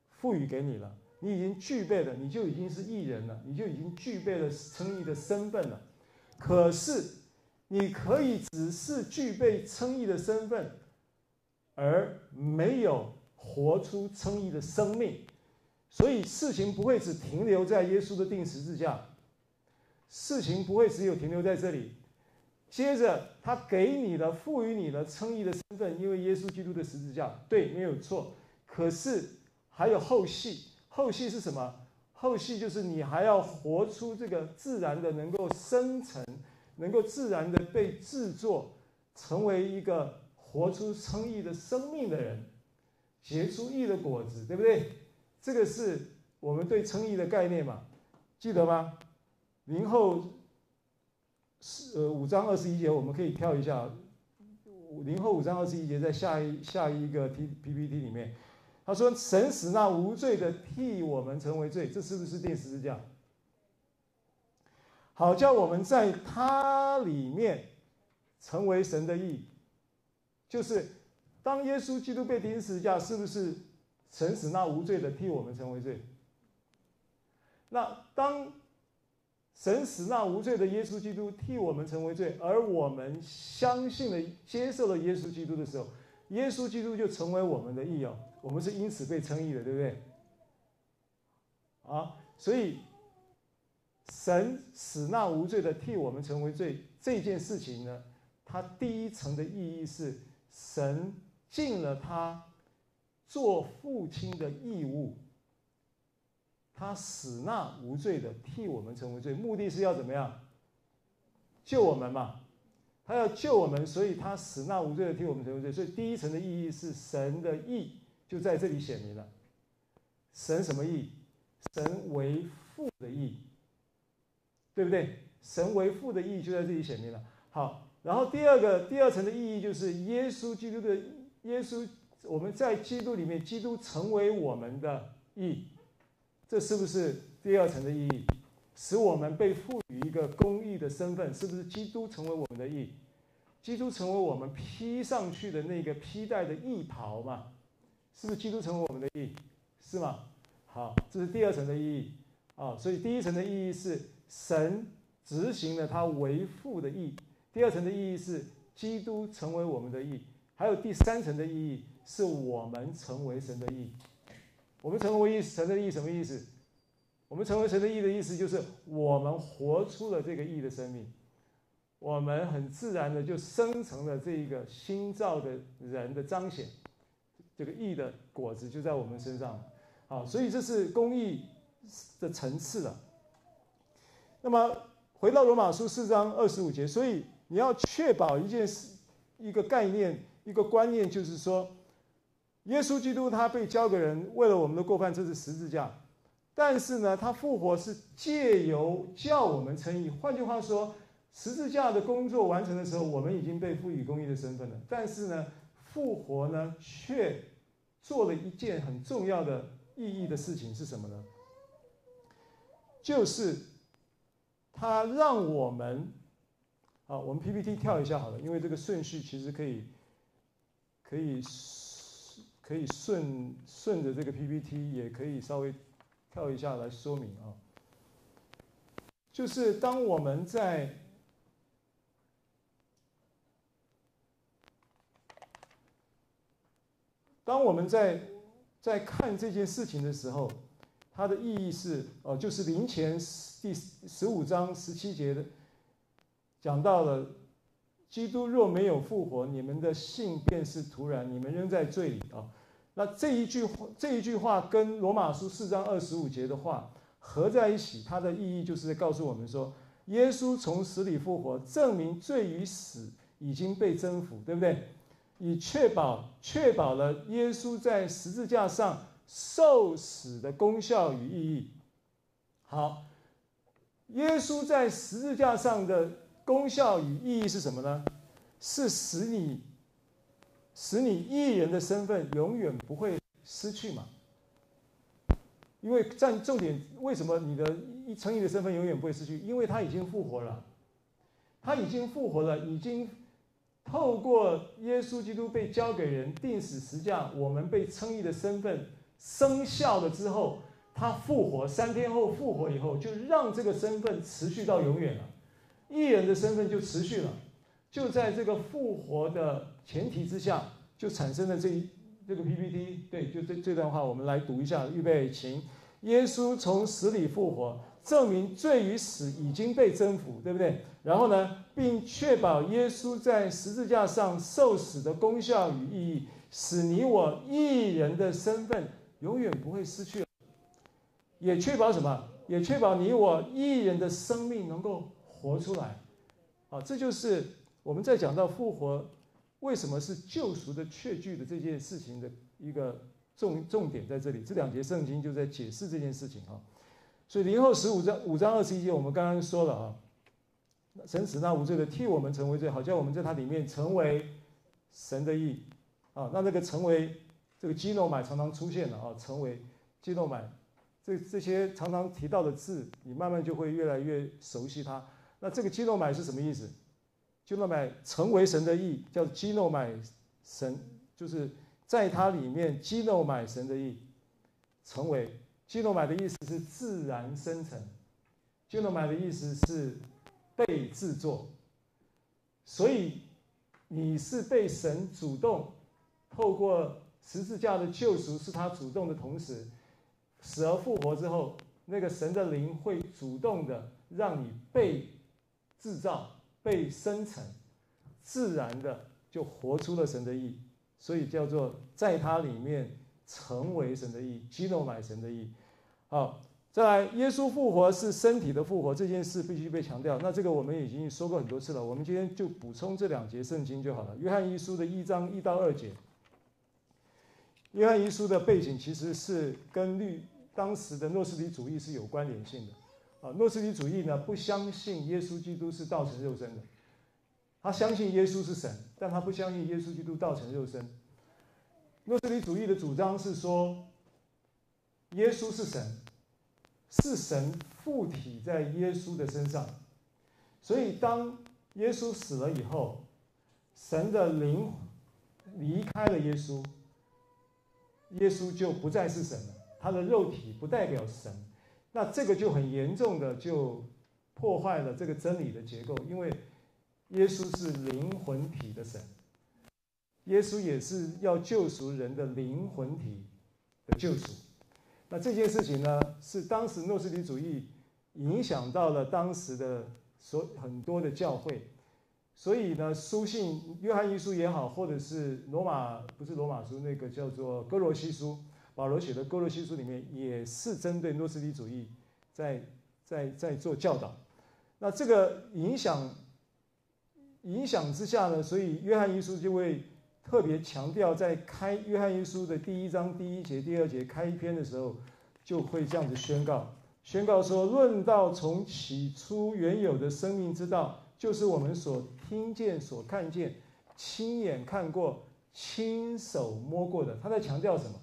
赋予给你了，你已经具备了，你就已经是义人了，你就已经具备了称义的身份了。可是。你可以只是具备称义的身份，而没有活出称义的生命，所以事情不会只停留在耶稣的定十字架，事情不会只有停留在这里。接着他给你的、赋予你的称义的身份，因为耶稣基督的十字架，对，没有错。可是还有后续，后续是什么？后续就是你还要活出这个自然的能够生成。能够自然的被制作，成为一个活出称义的生命的人，结出义的果子，对不对？这个是我们对称义的概念嘛。记得吗？零后是呃五章二十一节，我们可以跳一下。零后五章二十一节，在下一下一个 P PPT 里面，他说：“神使那无罪的替我们成为罪，这是不是钉十字架？好叫我们在他里面成为神的义。就是当耶稣基督被钉十字架，是不是神使那无罪的替我们成为罪？那当……神使那无罪的耶稣基督替我们成为罪，而我们相信了、接受了耶稣基督的时候，耶稣基督就成为我们的义哦。我们是因此被称义的，对不对？啊，所以神使那无罪的替我们成为罪这件事情呢，它第一层的意义是神尽了他做父亲的义务。他使那无罪的替我们成为罪，目的是要怎么样？救我们嘛。他要救我们，所以他使那无罪的替我们成为罪。所以第一层的意义是神的义就在这里显明了。神什么义？神为父的义，对不对？神为父的意义就在这里显明了。好，然后第二个第二层的意义就是耶稣基督的耶稣，我们在基督里面，基督成为我们的义。这是不是第二层的意义？使我们被赋予一个公义的身份，是不是基督成为我们的义？基督成为我们披上去的那个披戴的义袍嘛？是不是基督成为我们的义？是吗？好，这是第二层的意义啊、所以第一层的意义是神执行了他为父的义，第二层的意义是基督成为我们的义，还有第三层的意义是我们成为神的义。我们成为神的义什么意思？我们成为神的义的意思就是我们活出了这个义的生命，我们很自然的就生成了这一个新造的人的彰显，这个义的果子就在我们身上。好，所以这是公义的层次了。那么回到罗马书四章二十五节，所以你要确保一件事、一个概念、一个观念，就是说。耶稣基督他被交给人，为了我们的过犯，这是十字架。但是呢，他复活是借由叫我们称义。换句话说，十字架的工作完成的时候，我们已经被赋予公义的身份了。但是呢，复活呢，却做了一件很重要的意义的事情是什么呢？就是他让我们，啊，我们 PPT 跳一下好了，因为这个顺序其实可以，可以。可以顺顺着这个 PPT，也可以稍微跳一下来说明啊。就是当我们在当我们在在看这件事情的时候，它的意义是哦，就是林前第十五章十七节的讲到了。基督若没有复活，你们的信便是徒然，你们仍在罪里啊。那这一句话，这一句话跟罗马书四章二十五节的话合在一起，它的意义就是告诉我们说，耶稣从死里复活，证明罪与死已经被征服，对不对？以确保确保了耶稣在十字架上受死的功效与意义。好，耶稣在十字架上的。功效与意义是什么呢？是使你，使你义人的身份永远不会失去嘛？因为占重点，为什么你的称义的身份永远不会失去？因为他已经复活了，他已经复活了，已经透过耶稣基督被交给人，钉死十架，我们被称义的身份生效了之后，他复活，三天后复活以后，就让这个身份持续到永远了。义人的身份就持续了，就在这个复活的前提之下，就产生了这这个 PPT。对，就这这段话，我们来读一下。预备，请。耶稣从死里复活，证明罪与死已经被征服，对不对？然后呢，并确保耶稣在十字架上受死的功效与意义，使你我义人的身份永远不会失去。也确保什么？也确保你我一人的生命能够。活出来，啊，这就是我们在讲到复活为什么是救赎的确据的这件事情的一个重重点在这里。这两节圣经就在解释这件事情啊。所以林后十五章五章二十一节，我们刚刚说了啊，神使那无罪的替我们成为罪，好叫我们在他里面成为神的义啊。那那个成为这个基诺买常常出现了啊，成为基诺买这这些常常提到的字，你慢慢就会越来越熟悉它。那这个基诺买是什么意思？基诺买成为神的意，叫基诺买神，就是在它里面基诺买神的意，成为。基诺买的意思是自然生成，基诺买的意思是被制作，所以你是被神主动透过十字架的救赎，是他主动的同时，死而复活之后，那个神的灵会主动的让你被制造、被生成，自然的就活出了神的义，所以叫做在他里面。成为神的义，基诺买神的义。好，再来，耶稣复活是身体的复活，这件事必须被强调。那这个我们已经说过很多次了，我们今天就补充这两节圣经就好了。约翰一书的一章一到二节。约翰遗书的背景其实是跟律当时的诺斯底主义是有关联性的。啊，诺斯底主义呢，不相信耶稣基督是道成肉身的，他相信耶稣是神，但他不相信耶稣基督道成肉身。诺斯底主义的主张是说，耶稣是神，是神附体在耶稣的身上，所以当耶稣死了以后，神的灵离开了耶稣，耶稣就不再是神了，他的肉体不代表神，那这个就很严重的就破坏了这个真理的结构，因为耶稣是灵魂体的神。耶稣也是要救赎人的灵魂体的救赎，那这件事情呢，是当时诺斯底主义影响到了当时的所很多的教会，所以呢，书信约翰一书也好，或者是罗马不是罗马书那个叫做哥罗西书，保罗写的哥罗西书里面也是针对诺斯底主义在在在做教导，那这个影响影响之下呢，所以约翰一书就会。特别强调，在开约翰一书的第一章第一节、第二节开篇的时候，就会这样子宣告：宣告说，论到从起初原有的生命之道，就是我们所听见、所看见、亲眼看过、亲手摸过的。他在强调什么？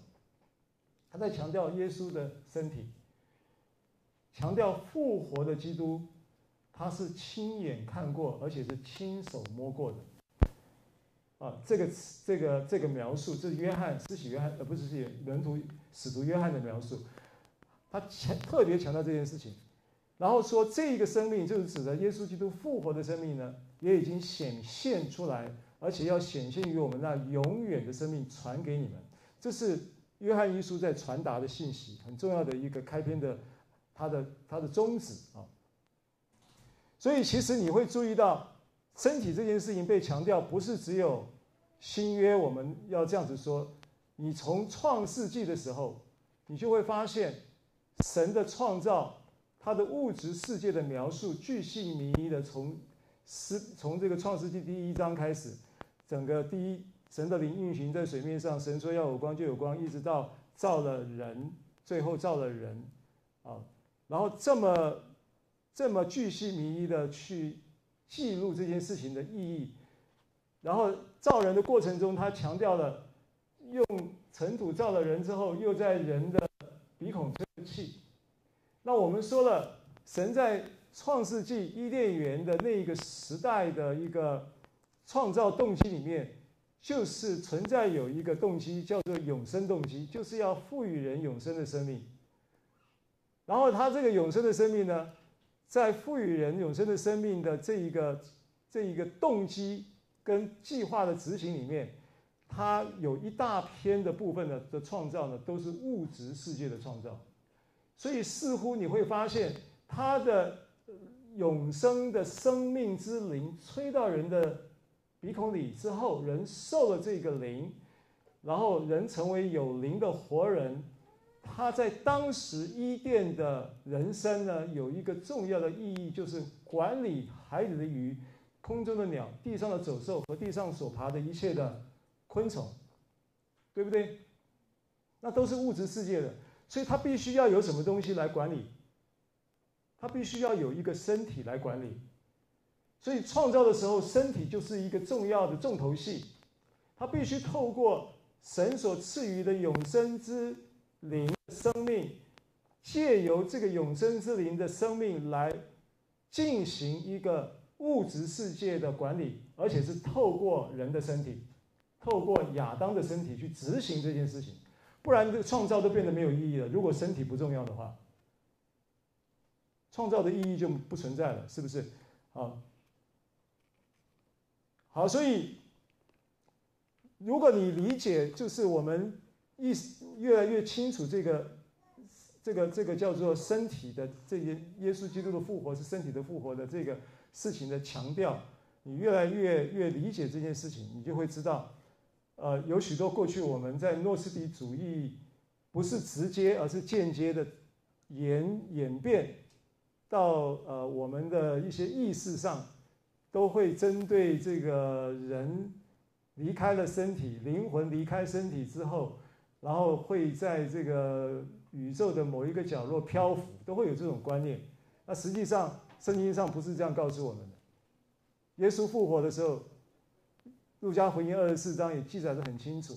他在强调耶稣的身体，强调复活的基督，他是亲眼看过，而且是亲手摸过的。啊，这个这个这个描述，这是约翰，施洗约翰，呃不是是门徒使徒约翰的描述。他强特别强调这件事情，然后说这个生命就是指的耶稣基督复活的生命呢，也已经显现出来，而且要显现于我们那永远的生命传给你们。这是约翰一书在传达的信息，很重要的一个开篇的他的他的宗旨啊。所以其实你会注意到。身体这件事情被强调，不是只有新约我们要这样子说。你从创世纪的时候，你就会发现神的创造，他的物质世界的描述，巨细靡遗的从是从这个创世纪第一章开始，整个第一神的灵运行在水面上，神说要有光就有光，一直到造了人，最后造了人，啊，然后这么这么巨细靡遗的去。记录这件事情的意义，然后造人的过程中，他强调了用尘土造了人之后，又在人的鼻孔吹气。那我们说了，神在创世纪伊甸园的那一个时代的一个创造动机里面，就是存在有一个动机叫做永生动机，就是要赋予人永生的生命。然后他这个永生的生命呢，在赋予人永生的生命的这一个这一个动机跟计划的执行里面，它有一大篇的部分的的创造呢，都是物质世界的创造，所以似乎你会发现，他的永生的生命之灵吹到人的鼻孔里之后，人受了这个灵，然后人成为有灵的活人。他在当时伊甸的人生呢，有一个重要的意义，就是管理海里的鱼、空中的鸟、地上的走兽和地上所爬的一切的昆虫，对不对？那都是物质世界的，所以他必须要有什么东西来管理，他必须要有一个身体来管理。所以创造的时候，身体就是一个重要的重头戏，他必须透过神所赐予的永生之灵生命，借由这个永生之灵的生命来进行一个物质世界的管理，而且是透过人的身体，透过亚当的身体去执行这件事情，不然这个创造都变得没有意义了。如果身体不重要的话，创造的意义就不存在了，是不是？好。好，所以如果你理解，就是我们意识越来越清楚这个、这个、这个叫做身体的这些耶稣基督的复活是身体的复活的这个事情的强调，你越来越越理解这件事情，你就会知道，呃，有许多过去我们在诺斯底主义不是直接而是间接的演演变到呃我们的一些意识上。都会针对这个人离开了身体，灵魂离开身体之后，然后会在这个宇宙的某一个角落漂浮，都会有这种观念。那实际上圣经上不是这样告诉我们的。耶稣复活的时候，路加福音二十四章也记载得很清楚，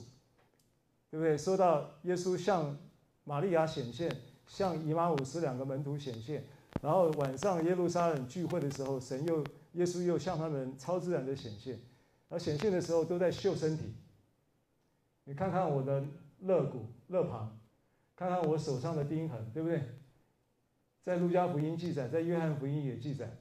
对不对？说到耶稣向玛利亚显现，向以马忤斯两个门徒显现，然后晚上耶路撒冷聚会的时候，神又。耶稣又向他们超自然的显现，而显现的时候都在秀身体。你看看我的肋骨、肋旁，看看我手上的钉痕，对不对？在路加福音记载，在约翰福音也记载，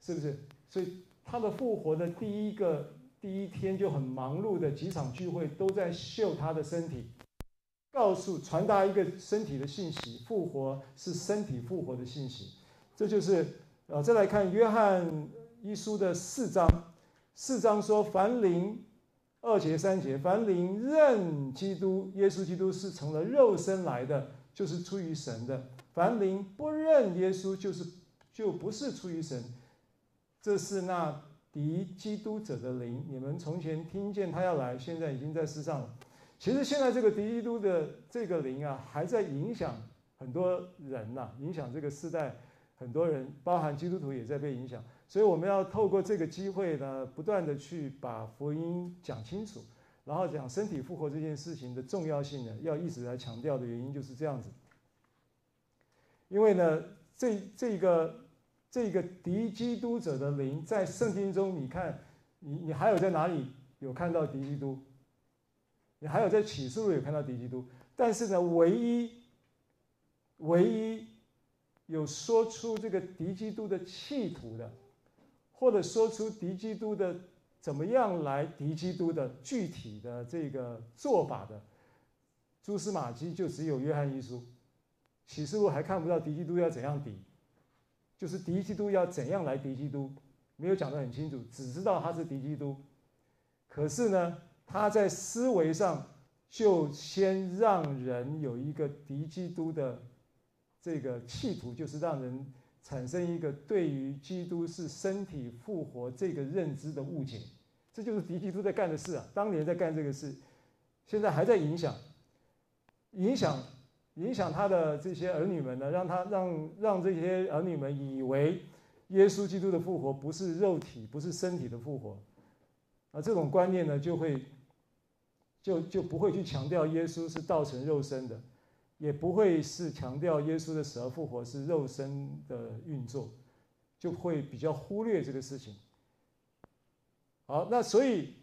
是不是？所以他的复活的第一个第一天就很忙碌的几场聚会都在秀他的身体，告诉传达一个身体的信息，复活是身体复活的信息。这就是呃，再来看约翰。一书的四章，四章说：凡灵二节三节，凡灵认基督耶稣基督是成了肉身来的，就是出于神的；凡灵不认耶稣，就是就不是出于神。这是那敌基督者的灵。你们从前听见他要来，现在已经在世上了。其实现在这个敌基督的这个灵啊，还在影响很多人呐、影响这个世代很多人，包含基督徒也在被影响。所以我们要透过这个机会呢，不断的去把福音讲清楚，然后讲身体复活这件事情的重要性呢，要一直来强调的原因就是这样子。因为呢，这这个这个敌基督者的灵，在圣经中，你看，你你还有在哪里有看到敌基督？你还有在启示录有看到敌基督？但是呢，唯一唯一有说出这个敌基督的企图的。或者说出敌基督的怎么样来敌基督的具体的这个做法的蛛丝马迹，就只有约翰一书，启示录还看不到敌基督要怎样敌，就是敌基督要怎样来敌基督，没有讲得很清楚，只知道他是敌基督。可是呢，他在思维上就先让人有一个敌基督的这个企图，就是让人。产生一个对于基督是身体复活这个认知的误解，这就是敌基督在干的事啊！当年在干这个事，现在还在影响，影响影响他的这些儿女们呢，让他让让这些儿女们以为耶稣基督的复活不是肉体，不是身体的复活，啊，这种观念呢，就会就就不会去强调耶稣是道成肉身的。也不会是强调耶稣的死而复活是肉身的运作，就会比较忽略这个事情。好，那所以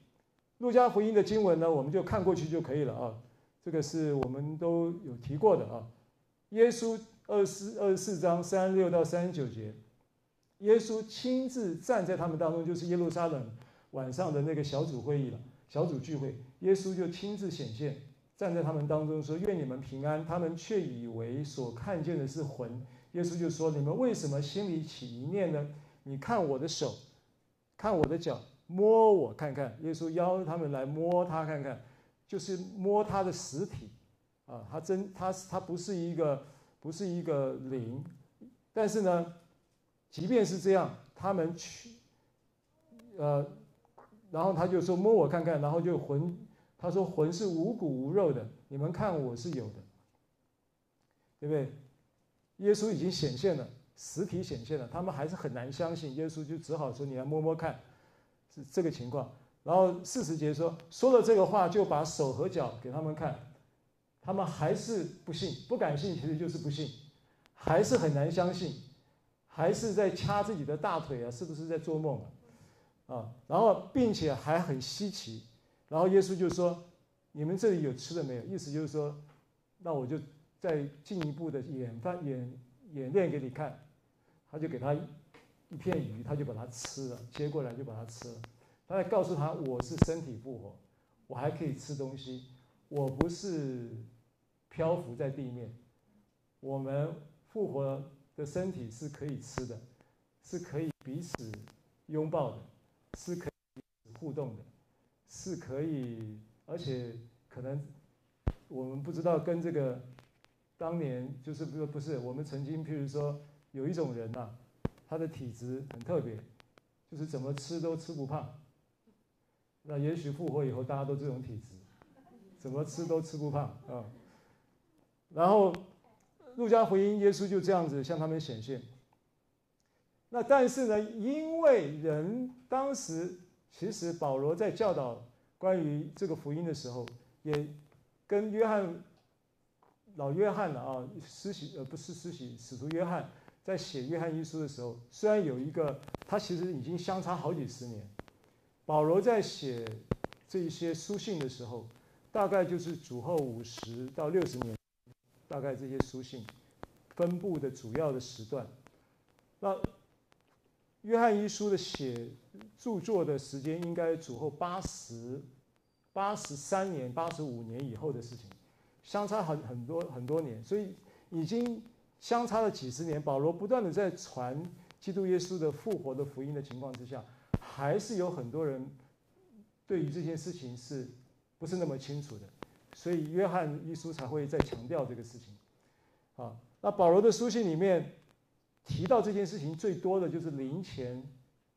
路加福音的经文呢，我们就看过去就可以了啊。这个是我们都有提过的啊。耶稣二十四二十四章三十六到三十九节，耶稣亲自站在他们当中，就是耶路撒冷晚上的那个小组会议了，小组聚会，耶稣就亲自显现。站在他们当中说：“愿你们平安。”他们却以为所看见的是魂。耶稣就说：“你们为什么心里起一念呢？你看我的手，看我的脚，摸我看看。”耶稣邀他们来摸他看看，就是摸他的实体啊。他真他他不是一个不是一个灵，但是呢，即便是这样，他们去呃，然后他就说摸我看看，然后就魂。他说：“魂是无骨无肉的，你们看我是有的，对不对？耶稣已经显现了，实体显现了，他们还是很难相信。耶稣就只好说：“你来摸摸看，是这个情况。”然后四十节说，说了这个话，就把手和脚给他们看，他们还是不信，不敢信，其实就是不信，还是很难相信，还是在掐自己的大腿啊，是不是在做梦啊？啊，然后并且还很稀奇，然后耶稣就说：“你们这里有吃的没有？”意思就是说，那我就再进一步的演范演演练给你看。他就给他一片鱼，他就把它吃了，接过来就把它吃了。他在告诉他：“我是身体复活，我还可以吃东西，我不是漂浮在地面。我们复活的身体是可以吃的，是可以彼此拥抱的，是可以互动的，是可以，而且可能我们不知道跟这个当年就是不不是我们曾经，譬如说。”有一种人呐、啊，他的体质很特别，就是怎么吃都吃不胖。那也许复活以后，大家都这种体质，怎么吃都吃不胖啊。然后，路加福音，耶稣就这样子向他们显现。那但是呢，因为人当时其实保罗在教导关于这个福音的时候，也跟约翰老约翰了啊，施洗呃不是施洗使徒约翰。在写约翰一书的时候，虽然有一个，他其实已经相差好几十年。保罗在写这些书信的时候，大概就是主后五十到六十年，大概这些书信分布的主要的时段。那约翰一书的写著作的时间，应该主后八十八十三年、八十五年以后的事情，相差很很多很多年，所以已经。相差了几十年，保罗不断的在传基督耶稣的复活的福音的情况之下，还是有很多人对于这件事情是不是那么清楚的，所以约翰一书才会再强调这个事情。啊，那保罗的书信里面提到这件事情最多的就是林前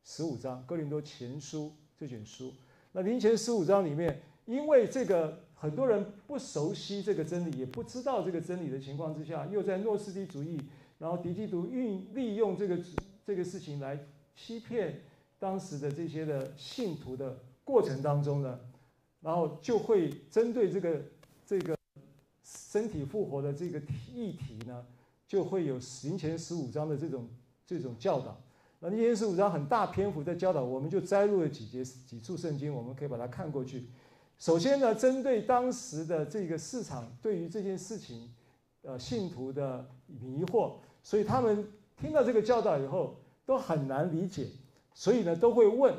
十五章，哥林多前书这卷书。那林前十五章里面，因为这个。很多人不熟悉这个真理，也不知道这个真理的情况之下，又在诺斯底主义，然后敌基督运利用这个这个事情来欺骗当时的这些的信徒的过程当中呢，然后就会针对这个这个身体复活的这个议题呢，就会有林前十五章的这种这种教导。那林前十五章很大篇幅在教导，我们就摘录了几节几处圣经，我们可以把它看过去。首先呢，针对当时的这个市场对于这件事情，呃，信徒的迷惑，所以他们听到这个教导以后都很难理解，所以呢都会问。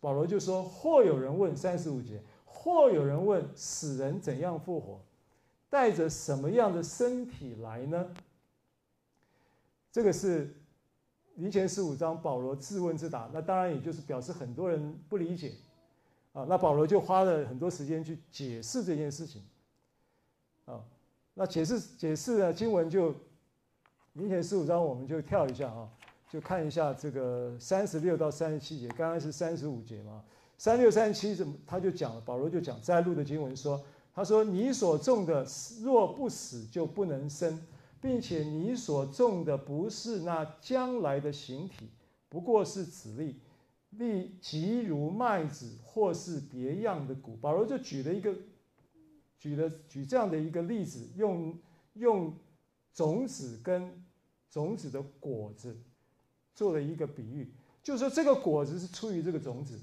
保罗就说：“或有人问三十五节，或有人问死人怎样复活，带着什么样的身体来呢？”这个是林前十五章保罗自问自答。那当然也就是表示很多人不理解。啊，那保罗就花了很多时间去解释这件事情。啊，那解释解释呢，经文就林前十五章，我们就跳一下啊，就看一下这个三十六到三十七节，刚刚是三十五节嘛，三六三七怎么他就讲了，保罗就讲摘录的经文说，他说你所种的若不死就不能生，并且你所种的不是那将来的形体，不过是子粒。粒即如麦子或是别样的谷，保罗就举了一个，举了举这样的一个例子，用用种子跟种子的果子做了一个比喻，就是说这个果子是出于这个种子，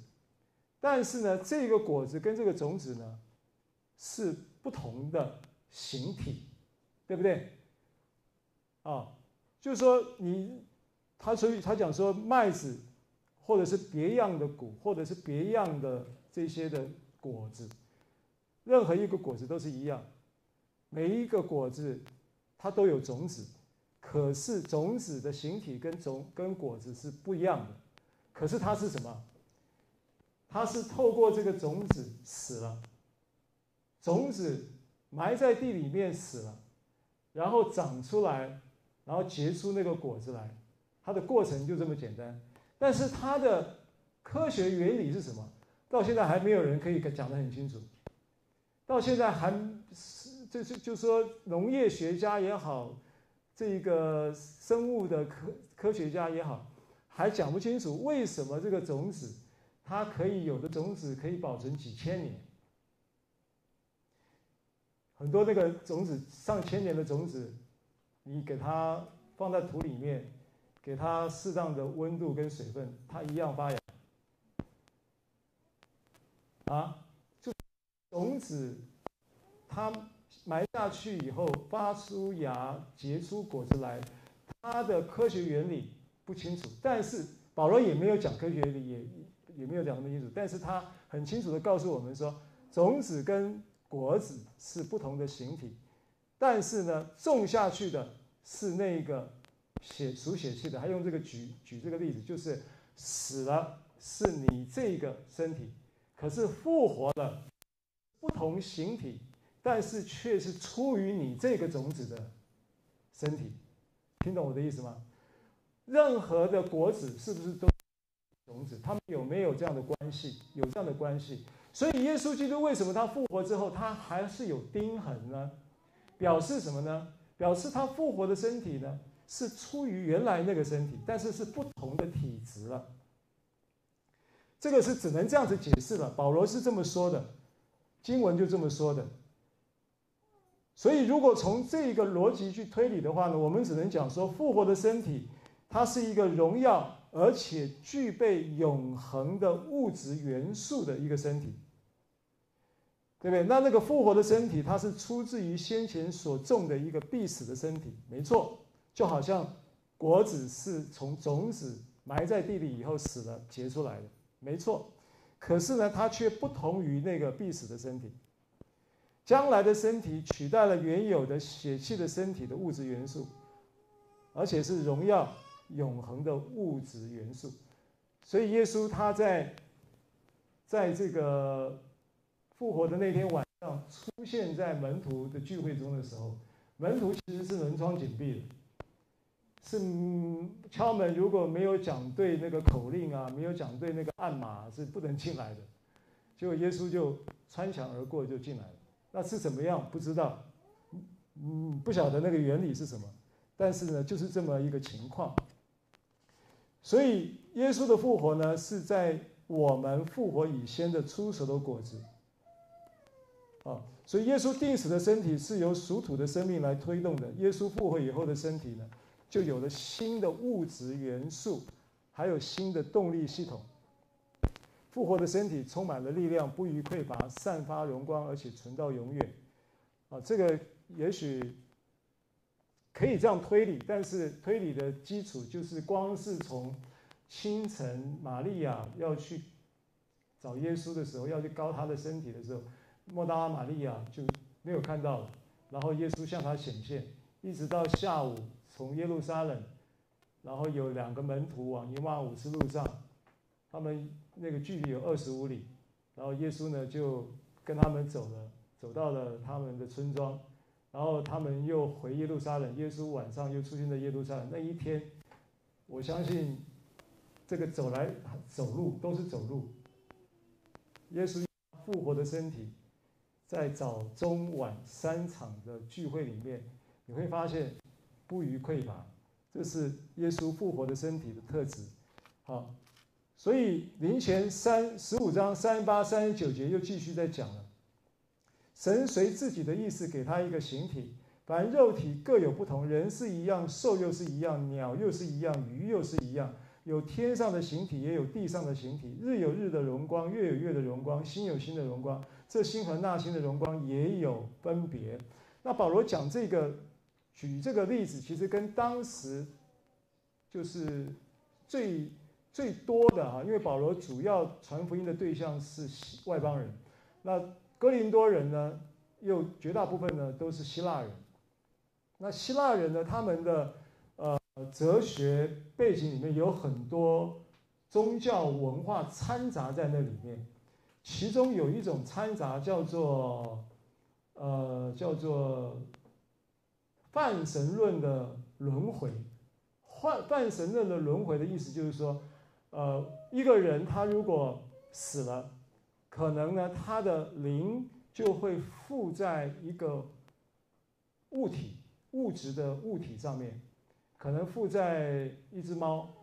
但是呢，这个果子跟这个种子呢是不同的形体，对不对？啊，就是说你他所以他讲说麦子。或者是别样的谷，或者是别样的这些的果子，任何一个果子都是一样，每一个果子它都有种子，可是种子的形体跟种跟果子是不一样的，可是它是什么？它是透过这个种子死了，种子埋在地里面死了，然后长出来，然后结出那个果子来，它的过程就这么简单。但是它的科学原理是什么？到现在还没有人可以讲得很清楚。到现在还是就是就说农业学家也好，这个生物的科科学家也好，还讲不清楚为什么这个种子它可以有的种子可以保存几千年，很多那个种子上千年的种子，你给它放在土里面，给它适当的温度跟水分，它一样发芽。啊，就种子它埋下去以后发出芽、结出果子来，它的科学原理不清楚。但是保罗也没有讲科学原理，也也没有讲那么清楚。但是他很清楚的告诉我们说，种子跟果子是不同的形体，但是呢，种下去的是那个血属血气的。他用这个举举这个例子，就是死了是你这个身体。可是复活了，不同形体，但是却是出于你这个种子的身体，听懂我的意思吗？任何的果子是不是都种子？他们有没有这样的关系？有这样的关系。所以耶稣基督为什么他复活之后，他还是有钉痕呢？表示什么呢？表示他复活的身体呢，是出于原来那个身体，但是是不同的体质了。这个是只能这样子解释了。保罗是这么说的，经文就这么说的。所以，如果从这个逻辑去推理的话呢，我们只能讲说，复活的身体，它是一个荣耀而且具备永恒的物质元素的一个身体，对不对？那那个复活的身体，它是出自于先前所种的一个必死的身体，没错，就好像果子是从种子埋在地里以后死了结出来的。没错，可是呢，它却不同于那个必死的身体。将来的身体取代了原有的血气的身体的物质元素，而且是荣耀永恒的物质元素。所以耶稣他在在这个复活的那天晚上出现在门徒的聚会中的时候，门徒其实是门窗紧闭的。是敲门，如果没有讲对那个口令啊，没有讲对那个暗码，是不能进来的。结果耶稣就穿墙而过就进来了。那是怎么样？不知道，嗯，不晓得那个原理是什么。但是呢，就是这么一个情况。所以耶稣的复活呢，是在我们复活以先的初熟的果子。啊，所以耶稣定死的身体是由属土的生命来推动的。耶稣复活以后的身体呢，就有了新的物质元素，还有新的动力系统。复活的身体充满了力量，不虞匮乏，散发荣光，而且存到永远。啊，这个也许可以这样推理，但是推理的基础就是，光是从清晨玛利亚要去找耶稣的时候，要去膏他的身体的时候，莫大拉玛利亚就没有看到了，然后耶稣向他显现，一直到下午。从耶路撒冷，然后有两个门徒往以马忤斯路上，他们那个距离有二十五里，然后耶稣呢就跟他们走了，走到了他们的村庄，然后他们又回耶路撒冷，耶稣晚上又出现在耶路撒冷。那一天，我相信这个走来走路都是走路。耶稣复活的身体，在早中晚三场的聚会里面，你会发现。不虞匮乏，这是耶稣复活的身体的特质。好，所以林前三十五章三十八、三十九节又继续在讲了。神随自己的意思给他一个形体，凡肉体各有不同，人是一样，兽又是一样，鸟又是一样，鱼又是一样。有天上的形体，也有地上的形体。日有日的荣光，月有月的荣光，星有星的荣光。这星和那星的荣光也有分别。那保罗讲这个。举这个例子，其实跟当时就是最最多的哈，因为保罗主要传福音的对象是外邦人，那哥林多人呢，又绝大部分呢都是希腊人。那希腊人呢，他们的呃哲学背景里面有很多宗教文化掺杂在那里面，其中有一种掺杂叫做呃叫做。泛神论的轮回，泛泛神论的轮回的意思就是说，呃，一个人他如果死了，可能呢他的灵就会附在一个物体，物质的物体上面，可能附在一只猫，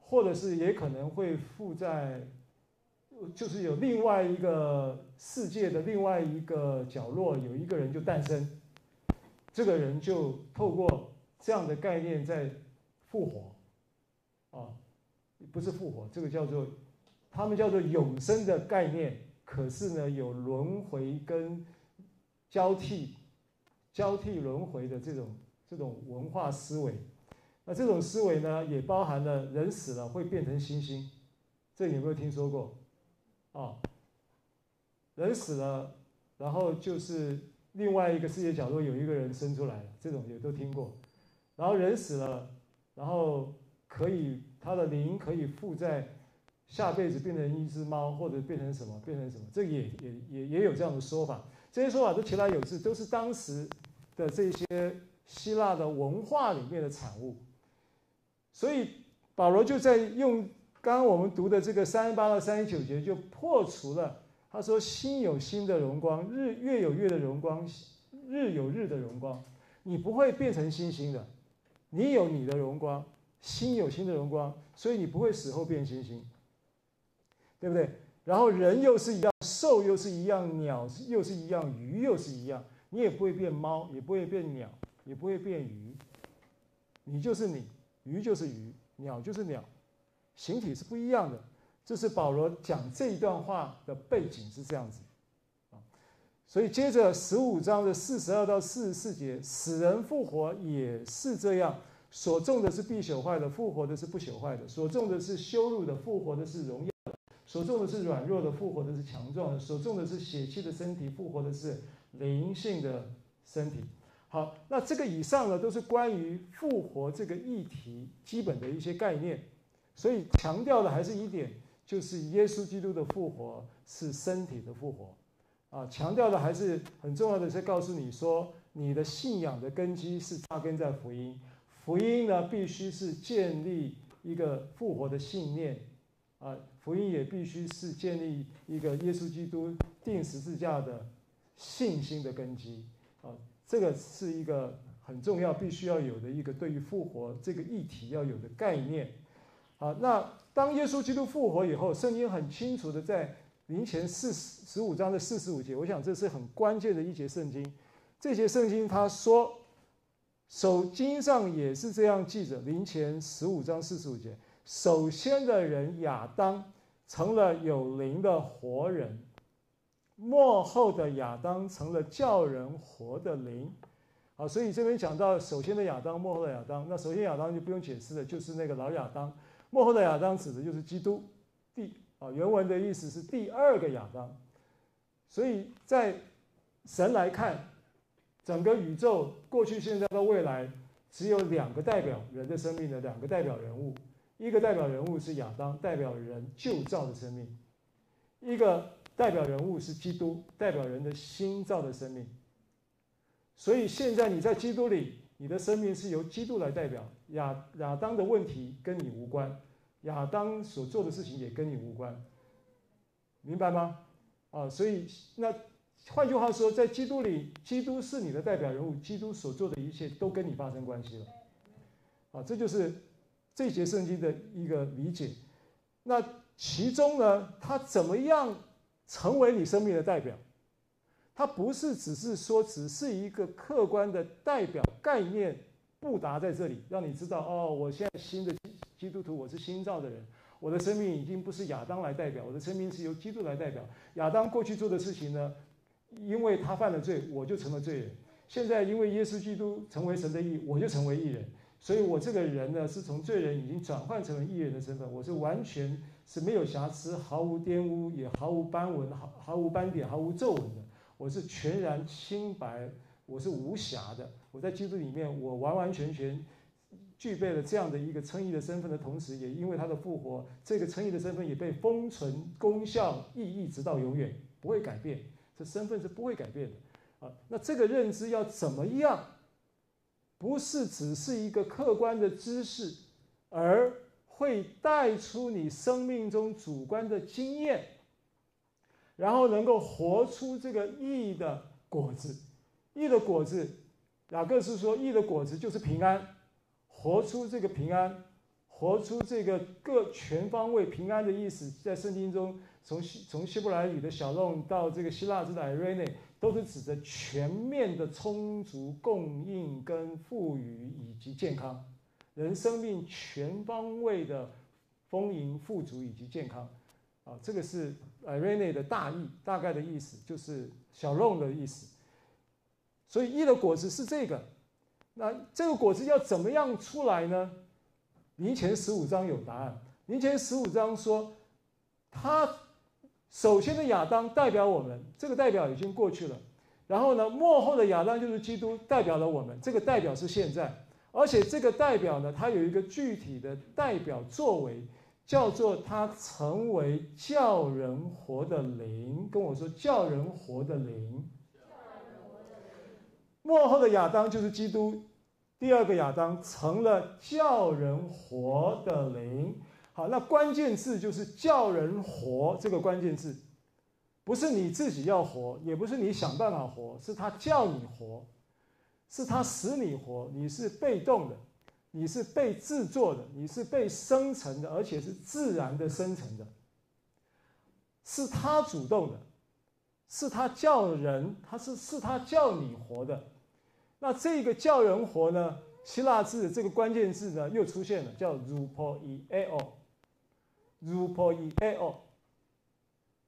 或者是也可能会附在，就是有另外一个世界的另外一个角落，有一个人就诞生，这个人就透过这样的概念在复活，啊，不是复活，这个叫做他们叫做永生的概念，可是呢有轮回跟交替。交替轮回的这种这种文化思维，那这种思维呢，也包含了人死了会变成星星，这有没有听说过？啊，人死了，然后就是另外一个世界角落有一个人生出来了，这种也都听过。然后人死了，然后可以他的灵可以附在下辈子变成一只猫，或者变成什么变成什么，这也也也也有这样的说法。这些说法都其来有自，都是当时的这些希腊的文化里面的产物。所以保罗就在用刚刚我们读的这个三十八到三十九节，就破除了他说：“星有星的荣光，日月有月的荣光，日有日的荣光。你不会变成星星的，你有你的荣光，心有星的荣光，所以你不会死后变星星，对不对？”然后人又是一样，兽又是一样，鸟又是一样，鱼又是一样。你也不会变猫，也不会变鸟，也不会变鱼。你就是你，鱼就是鱼，鸟就是鸟，形体是不一样的。这是保罗讲这一段话的背景是这样子啊。所以接着十五章的四十二到四十四节，死人复活也是这样。所种的是必朽坏的，复活的是不朽坏的；所种的是羞辱的，复活的是荣耀的。所种的是软弱的，复活的是强壮的；所种的是血气的身体，复活的是灵性的身体。好，那这个以上呢，都是关于复活这个议题基本的一些概念。所以强调的还是一点，就是耶稣基督的复活是身体的复活。啊，强调的还是很重要的是告诉你说，你的信仰的根基是扎根在福音。福音呢，必须是建立一个复活的信念。啊，福音也必须是建立一个耶稣基督钉十字架的信心的根基啊，这个是一个很重要、必须要有的一个对于复活这个议题要有的概念。啊，那当耶稣基督复活以后，圣经很清楚的在林前四十五章的四十五节，我想这是很关键的一节圣经。这节圣经他说，手经上也是这样记着，林前十五章四十五节。首先的人亚当成了有灵的活人，末后的亚当成了叫人活的灵。啊，所以这边讲到首先的亚当，末后的亚当。那首先亚当就不用解释了，就是那个老亚当。末后的亚当指的就是基督。第啊，原文的意思是第二个亚当。所以在神来看，整个宇宙过去、现在到未来，只有两个代表人的生命的两个代表人物。一个代表人物是亚当，代表人旧造的生命；一个代表人物是基督，代表人的新造的生命。所以现在你在基督里，你的生命是由基督来代表。亚亚当的问题跟你无关，亚当所做的事情也跟你无关，明白吗？啊，所以那换句话说，在基督里，基督是你的代表人物，基督所做的一切都跟你发生关系了。啊，这就是。这节圣经的一个理解，那其中呢，他怎么样成为你生命的代表？他不是只是说，只是一个客观的代表概念布达在这里，让你知道哦，我现在新的基督徒，我是新造的人，我的生命已经不是亚当来代表，我的生命是由基督来代表。亚当过去做的事情呢，因为他犯了罪，我就成了罪人。现在因为耶稣基督成为神的义，我就成为义人。所以，我这个人呢，是从罪人已经转换成为义人的身份。我是完全是没有瑕疵、毫无玷污、也毫无斑纹、毫毫无斑点、毫无皱纹的。我是全然清白，我是无瑕的。我在基督里面，我完完全全具备了这样的一个称义的身份的同时，也因为他的复活，这个称义的身份也被封存、功效、意义，直到永远不会改变。这身份是不会改变的啊。那这个认知要怎么样？不是只是一个客观的知识，而会带出你生命中主观的经验，然后能够活出这个义的果子。义的果子雅各书说，义的果子就是平安，活出这个平安，活出这个各全方位平安的意思，在圣经中，从希从希伯来语的小弄到这个希腊字的 irene，都是指着全面的充足供应跟富裕以及健康，人生命全方位的丰盈富足以及健康。啊，这个是 irene 的大意，大概的意思就是小弄的意思。所以义的果子是这个，那这个果子要怎么样出来呢？林前十五章有答案。林前十五章说，他首先的亚当代表我们，这个代表已经过去了。然后呢，末后的亚当就是基督，代表了我们，这个代表是现在。而且这个代表呢，它有一个具体的代表作为。叫做他成为叫人活的灵，跟我说叫人活的灵。末后的亚当就是基督，第二个亚当成了叫人活的灵。好，那关键字就是叫人活这个关键字，不是你自己要活，也不是你想办法活，是他叫你活，是他使你活，你是被动的。你是被制作的，你是被生成的，而且是自然的生成的，是他主动的，是他叫人，他是是他叫你活的。那这个叫人活呢？希腊字这个关键字呢又出现了，叫 rupoia rupoieo，rupoieo。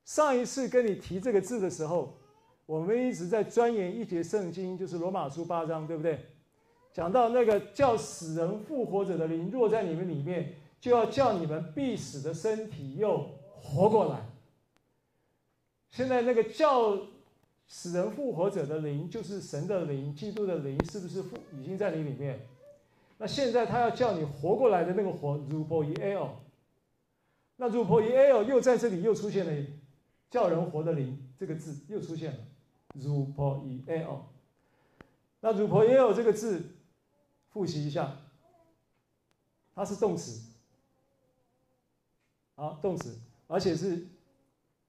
上一次跟你提这个字的时候，我们一直在钻研一节圣经，就是罗马书八章，对不对？讲到那个叫死人复活者的灵若在你们里面，就要叫你们必死的身体又活过来。现在那个叫死人复活者的灵，就是神的灵、基督的灵，是不是复已经在你里面？那现在他要叫你活过来的那个活，rupoieo。那 rupoieo 又在这里又出现了叫人活的灵这个字又出现了，rupoieo。那 rupoieo 这个字。复习一下，它是动词，啊，动词，而且是，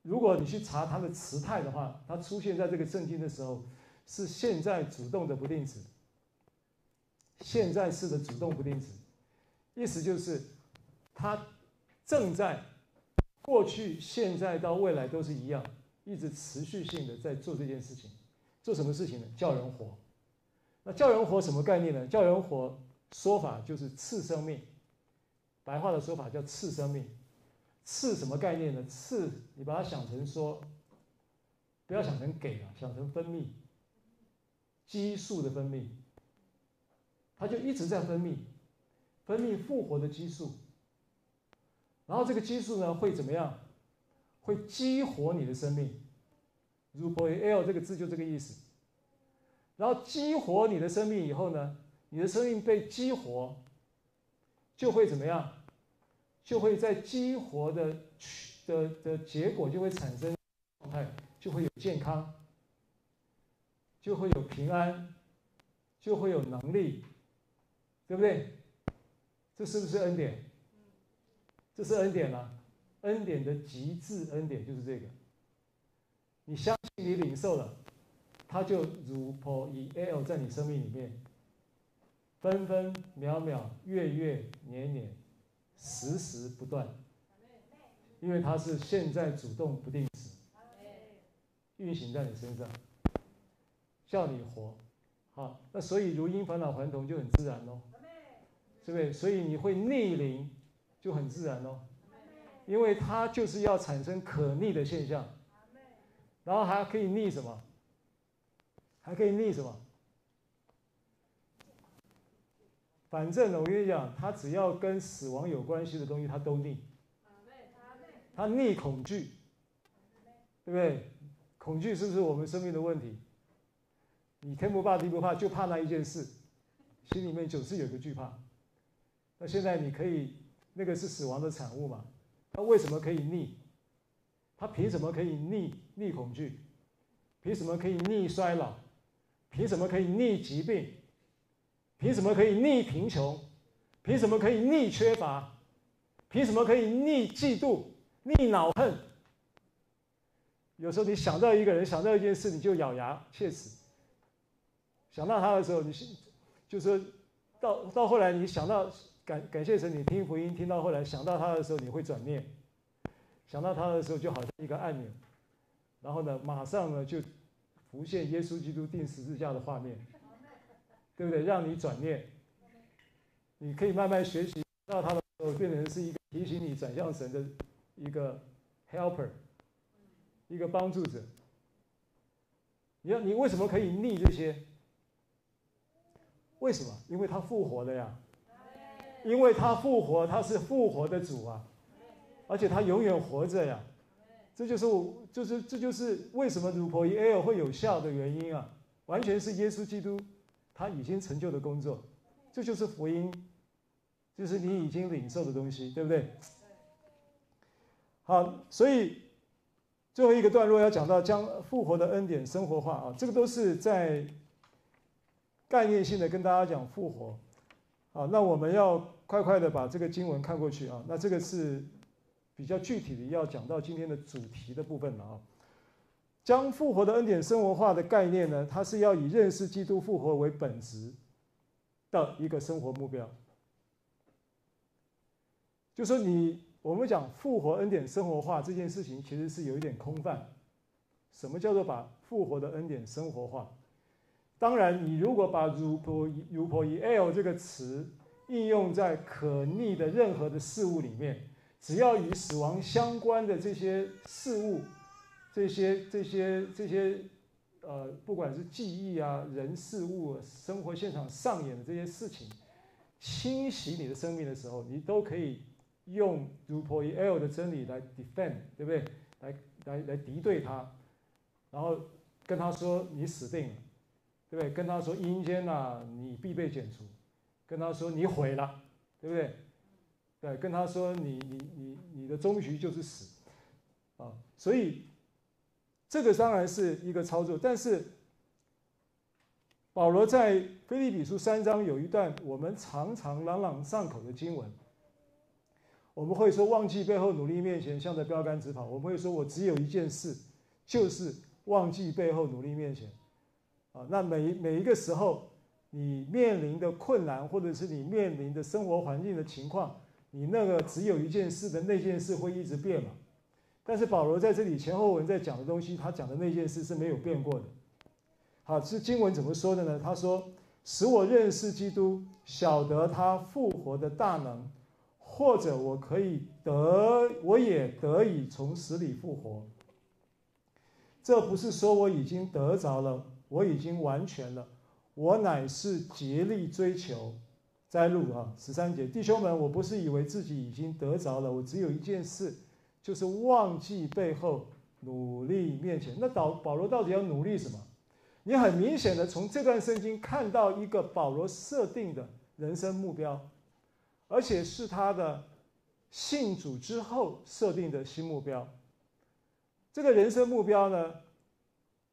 如果你去查它的词态的话，它出现在这个圣经的时候，是现在主动的不定词，现在式的主动不定词，意思就是，它正在过去、现在到未来都是一样，一直持续性的在做这件事情，做什么事情呢？叫人活。那叫人活什么概念呢？叫人活说法就是赐生命，白话的说法叫赐生命。赐什么概念呢？赐你把它想成说，不要想成给啊，想成分泌，激素的分泌，它就一直在分泌，分泌复活的激素。然后这个激素呢会怎么样？会激活你的生命。rupoieo 这个字就这个意思。然后激活你的生命以后呢，你的生命被激活，就会怎么样？就会在激活的的的结果就会产生状态，就会有健康，就会有平安，就会有能力，对不对？这是不是恩典？这是恩典啊！恩典的极致恩典就是这个。你相信，你领受了。它就如 rupoieo 在你生命里面，分分秒秒、月月年年、时时不断，因为它是现在主动不定时，运行在你身上，叫你活，好，那所以如因返老还童就很自然喽，对不对？所以你会逆龄就很自然喽，因为它就是要产生可逆的现象，然后还可以逆什么？还可以逆什么？反正呢，我跟你讲，它只要跟死亡有关系的东西，它都逆。它逆恐惧，对不对？恐惧是不是我们生命的问题？你天不怕地不怕，就怕那一件事，心里面总是有个惧怕。那现在你可以，那个是死亡的产物嘛？他为什么可以逆？他凭什么可以逆逆恐惧？凭什么可以逆衰老？凭什么可以逆疾病？凭什么可以逆贫穷？凭什么可以逆缺乏？凭什么可以逆嫉妒、逆恼恨？有时候你想到一个人，想到一件事，你就咬牙切齿。想到他的时候，你就是到到后来，你想到感感谢神，你听福音听到后来想到他的时候，你会转念。想到他的时候，就好像一个按钮，然后呢，马上呢就浮现耶稣基督钉十字架的画面，对不对？让你转念，你可以慢慢学习到他的时候，变成是一个提醒你转向神的一个 helper，一个帮助者。你要你为什么可以逆这些？为什么？因为他复活了呀，因为他复活，他是复活的主啊。而且他永远活着呀，这就是我，就是这就是为什么 rupoieo 会有效的原因啊！完全是耶稣基督他已经成就的工作，这就是福音，就是你已经领受的东西，对不对？好，所以最后一个段落要讲到将复活的恩典生活化啊，这个都是在概念性的跟大家讲复活。好，那我们要快快的把这个经文看过去啊，那这个是。比较具体的要讲到今天的主题的部分了啊，将复活的恩典生活化的概念呢，它是要以认识基督复活为本质的一个生活目标。就说你我们讲复活恩典生活化这件事情，其实是有一点空泛。什么叫做把复活的恩典生活化？当然，你如果把 rupoieo 这个词应用在可逆的任何的事物里面。只要与死亡相关的这些事物，这些这些这些，呃，不管是记忆啊、人事物、生活现场上演的这些事情，侵袭你的生命的时候，你都可以用 rupoieo 的真理来 defend，对不对？来来来敌对他，然后跟他说你死定了，对不对？跟他说阴间呐，你必被剪除，跟他说你毁了，对不对？对，跟他说你你你你的终局就是死，啊，所以这个当然是一个操作，但是保罗在腓立比书三章有一段我们常常朗朗上口的经文，我们会说忘记背后努力面前，向着标杆直跑。我们会说我只有一件事，就是忘记背后努力面前，啊，那每每一个时候你面临的困难，或者是你面临的生活环境的情况。你那个只有一件事的那件事会一直变嘛？但是保罗在这里前后文在讲的东西，他讲的那件事是没有变过的。好，是经文怎么说的呢？他说：“使我认识基督，晓得他复活的大能，或者我可以得，我也得以从死里复活。这不是说我已经得着了，我已经完全了，我乃是竭力追求。”摘录啊，十三节，弟兄们，我不是以为自己已经得着了，我只有一件事，就是忘记背后，努力面前。那保保罗到底要努力什么？你很明显的从这段圣经看到一个保罗设定的人生目标，而且是他的信主之后设定的新目标。这个人生目标呢，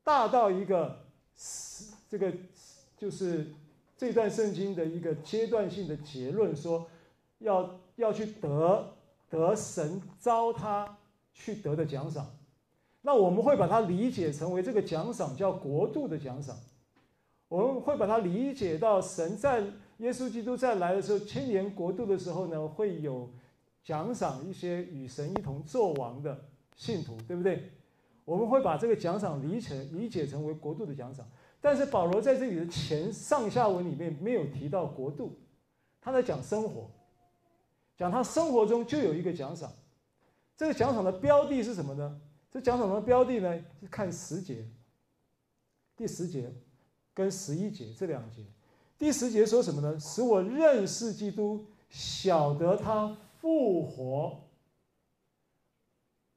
大到一个，是这个就是。这段圣经的一个阶段性的结论说，要要去得得神召他去得的奖赏，那我们会把它理解成为这个奖赏叫国度的奖赏，我们会把它理解到神在耶稣基督再来的时候，千年国度的时候呢，会有奖赏一些与神一同作王的信徒，对不对？我们会把这个奖赏理解理解成为国度的奖赏。但是保罗在这里的前上下文里面没有提到国度，他在讲生活，讲他生活中就有一个奖赏，这个奖赏的标的是什么呢？这奖赏的标的呢是看十节，第十节跟十一节这两节，第十节说什么呢？使我认识基督，晓得他复活，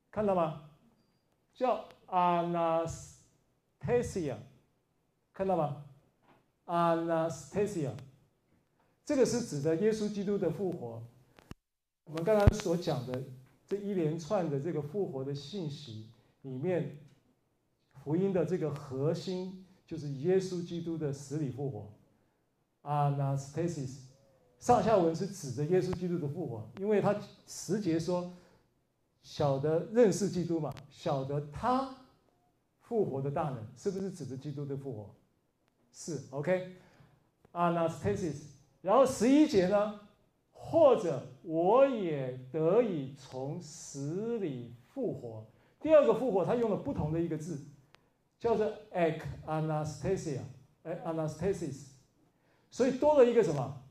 看到吗？叫 anastasia。看到吗？Anastasia，这个是指的耶稣基督的复活。我们刚刚所讲的这一连串的这个复活的信息里面，福音的这个核心就是耶稣基督的死里复活。Anastasis，上下文是指着耶稣基督的复活，因为他十节说晓得认识基督嘛，晓得他复活的大能，是不是指着基督的复活？是 OK，anastasis，然后十一节呢，或者我也得以从死里复活。第二个复活，他用了不同的一个字，叫做 ek anastasia，哎，anastasis，所以多了一个什么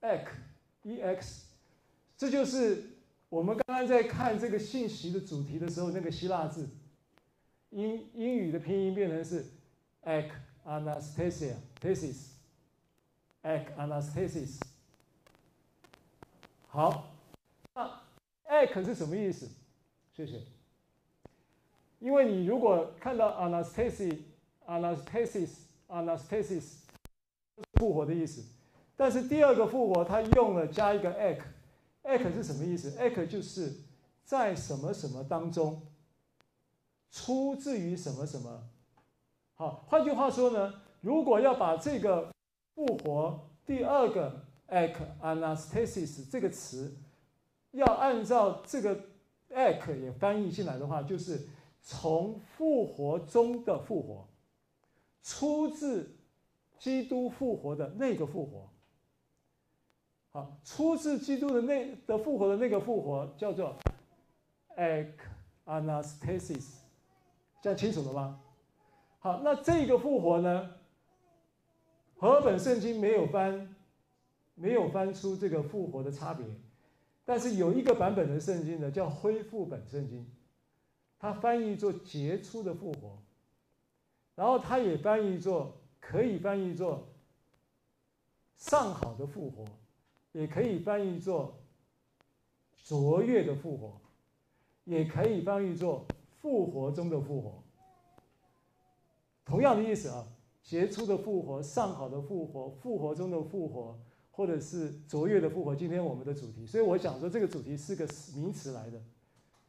？ek，ex，这就是我们刚刚在看这个信息的主题的时候那个希腊字，英英语的拼音变成是 ek anastasia，thesis，ek anastasis。好，那 ek 是什么意思？谢谢。因为你如果看到 anastasis、anastasis、anastasis，复活的意思，但是第二个复活，它用了加一个 ek，ek 是什么意思？ek 就是在什么什么当中，出自于什么什么。好，换句话说呢，如果要把这个复活第二个 ek anastasis 这个词，要按照这个 ek 也翻译进来的话，就是。从复活中的复活，出自基督复活的那个复活。好，出自基督的那的复活的那个复活叫做 ek anastasis，这样清楚了吗？好，那这个复活呢，和本圣经没有翻，没有翻出这个复活的差别，但是有一个版本的圣经呢，叫恢复本圣经。它翻译作杰出的复活，然后它也翻译作可以翻译作上好的复活，也可以翻译作卓越的复活，也可以翻译作复活中的复活。同样的意思啊，杰出的复活、上好的复活、复活中的复活，或者是卓越的复活。今天我们的主题，所以我想说这个主题是个名词来的。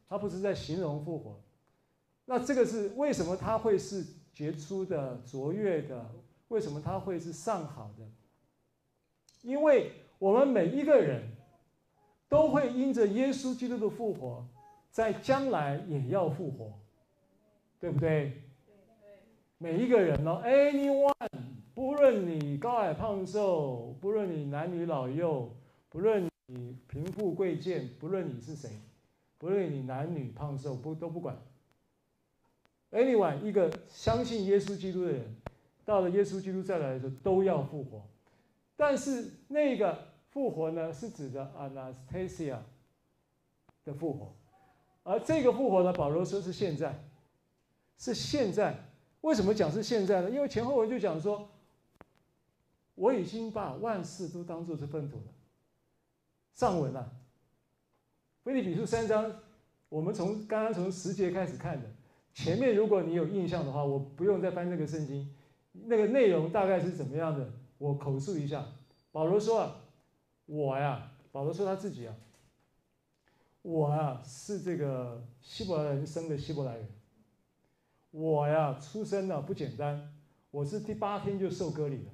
它不是在形容复活，那这个是为什么它会是杰出的、卓越的？为什么它会是上好的？因为我们每一个人都会因着耶稣基督的复活，在将来也要复活，对不对？每一个人哦，anyone，不论你高矮胖瘦，不论你男女老幼，不论你贫富贵贱，不论你是谁。不论你男女胖瘦不都不管，anyone 一个相信耶稣基督的人，到了耶稣基督再来的时候都要复活，但是那个复活呢是指的 Anastasia 的复活，而这个复活呢，保罗说是现在，是现在。为什么讲是现在呢？因为前后文就讲说，我已经把万事都当作是粪土了。上文啊。腓立比书三章，我们从刚刚从十节开始看的，前面如果你有印象的话，我不用再翻那个圣经，那个内容大概是怎么样的？我口述一下。保罗说啊，我呀，保罗说他自己啊，我啊是这个希伯来人生的希伯来人，我呀出生呢不简单，我是第八天就受割礼了，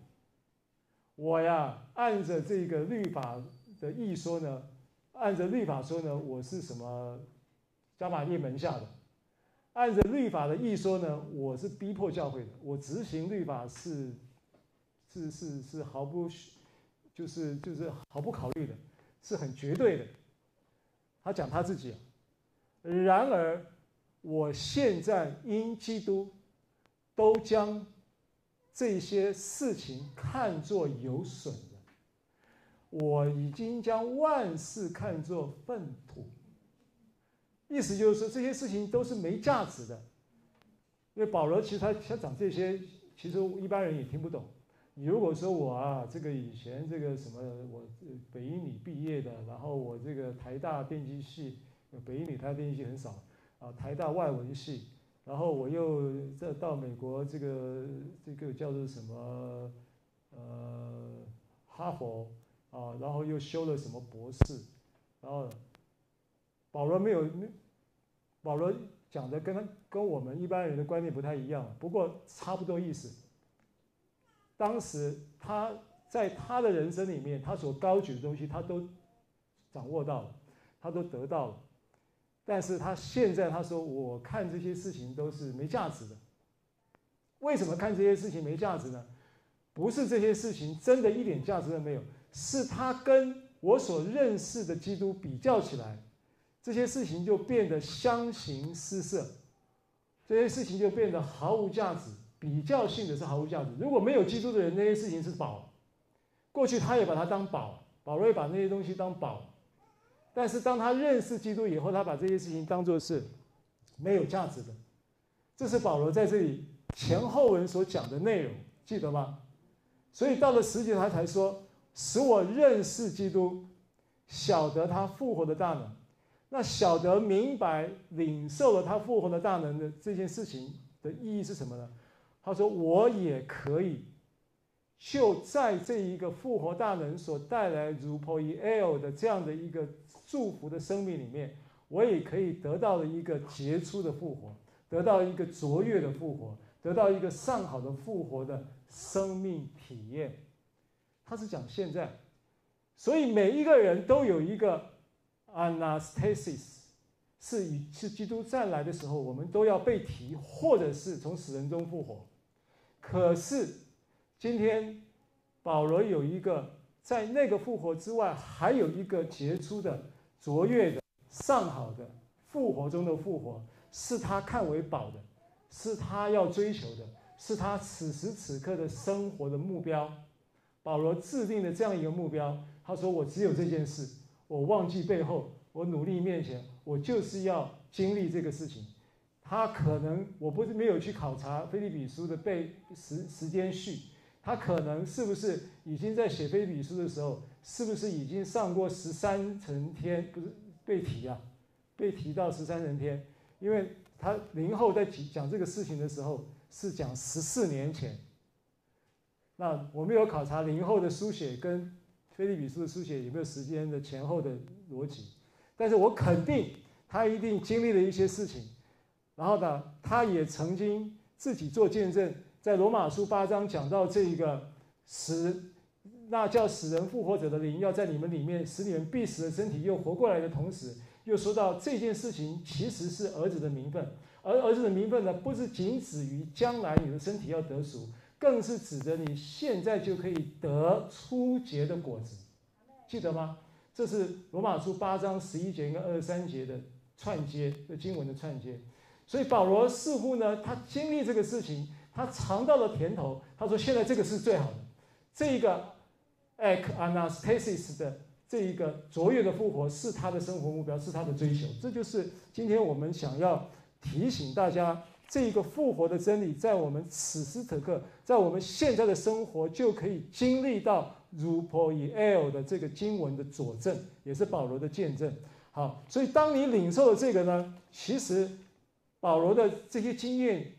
我呀按着这个律法的义说呢。按着律法说呢，我是什么加玛列门下的；按着律法的义说呢，我是逼迫教会的。我执行律法是是是是毫不就是就是毫不考虑的，是很绝对的。他讲他自己。然而，我现在因基督，都将这些事情看作有损的。我已经将万事看作粪土，意思就是说这些事情都是没价值的。因为保罗其实他他讲这些，其实一般人也听不懂。如果说我啊，这个以前这个什么，我北一女毕业的，然后我这个台大电机系，北一女台大电机系很少啊，台大外文系，然后我又再到美国这个这个叫做什么呃哈佛。啊，然后又修了什么博士，然后保罗没有，保罗讲的跟他跟我们一般人的观念不太一样，不过差不多意思。当时他在他的人生里面，他所高举的东西，他都掌握到了，他都得到了，但是他现在他说，我看这些事情都是没价值的，为什么看这些事情没价值呢？不是这些事情真的一点价值都没有，是他跟我所认识的基督比较起来，这些事情就变得相形失色，这些事情就变得毫无价值。比较性的是毫无价值。如果没有基督的人，那些事情是宝。过去他也把它当宝，保罗也把那些东西当宝。但是当他认识基督以后，他把这些事情当作是没有价值的。这是保罗在这里前后文所讲的内容，记得吗？所以到了十节他才说：“使我认识基督，晓得他复活的大能。”那晓得明白领受了他复活的大能的这件事情的意义是什么呢？他说：“我也可以，就在这一个复活大能所带来如 p o e l 的这样的一个祝福的生命里面，我也可以得到了一个杰出的复活，得到一个卓越的复活，得到一个上好的复活的生命体验。”他是讲现在，所以每一个人都有一个 anastasis，是与是基督再来的时候，我们都要被提，或者是从死人中复活。可是，今天保罗有一个在那个复活之外，还有一个杰出的、卓越的、上好的复活中的复活，是他看为宝的，是他要追求的，是他此时此刻的生活的目标。保罗制定了这样一个目标，他说：“我只有这件事，我忘记背后，我努力面前，我就是要经历这个事情。”他可能我不是没有去考察腓立比书的背时时间序，他可能是不是已经在写腓立比书的时候，是不是已经上过十三层天？不是被提啊，被提到十三层天，因为他零后在讲这个事情的时候是讲十四年前。那我没有考察零后的书写跟腓立比书的书写有没有时间的前后的逻辑，但是我肯定他一定经历了一些事情。然后呢，他也曾经自己做见证，在罗马书八章讲到这个死，那叫死人复活者的灵要在你们里面，使你们必死的身体又活过来的同时，又说到这件事情其实是儿子的名分，而儿子的名分呢，不是仅止于将来你的身体要得赎，更是指着你现在就可以得初结的果子，记得吗？这是罗马书八章十一节跟二十三节的串接的经文的串接。所以保罗似乎呢，他经历这个事情，他尝到了甜头。他说：“现在这个是最好的，这一个 ek anastasis 的这一个卓越的复活是他的生活目标，是他的追求。这就是今天我们想要提醒大家，这一个复活的真理，在我们此时此刻，在我们现在的生活就可以经历到如 poieo 的这个经文的佐证，也是保罗的见证。好，所以当你领受了这个呢，其实。保罗的这些经验，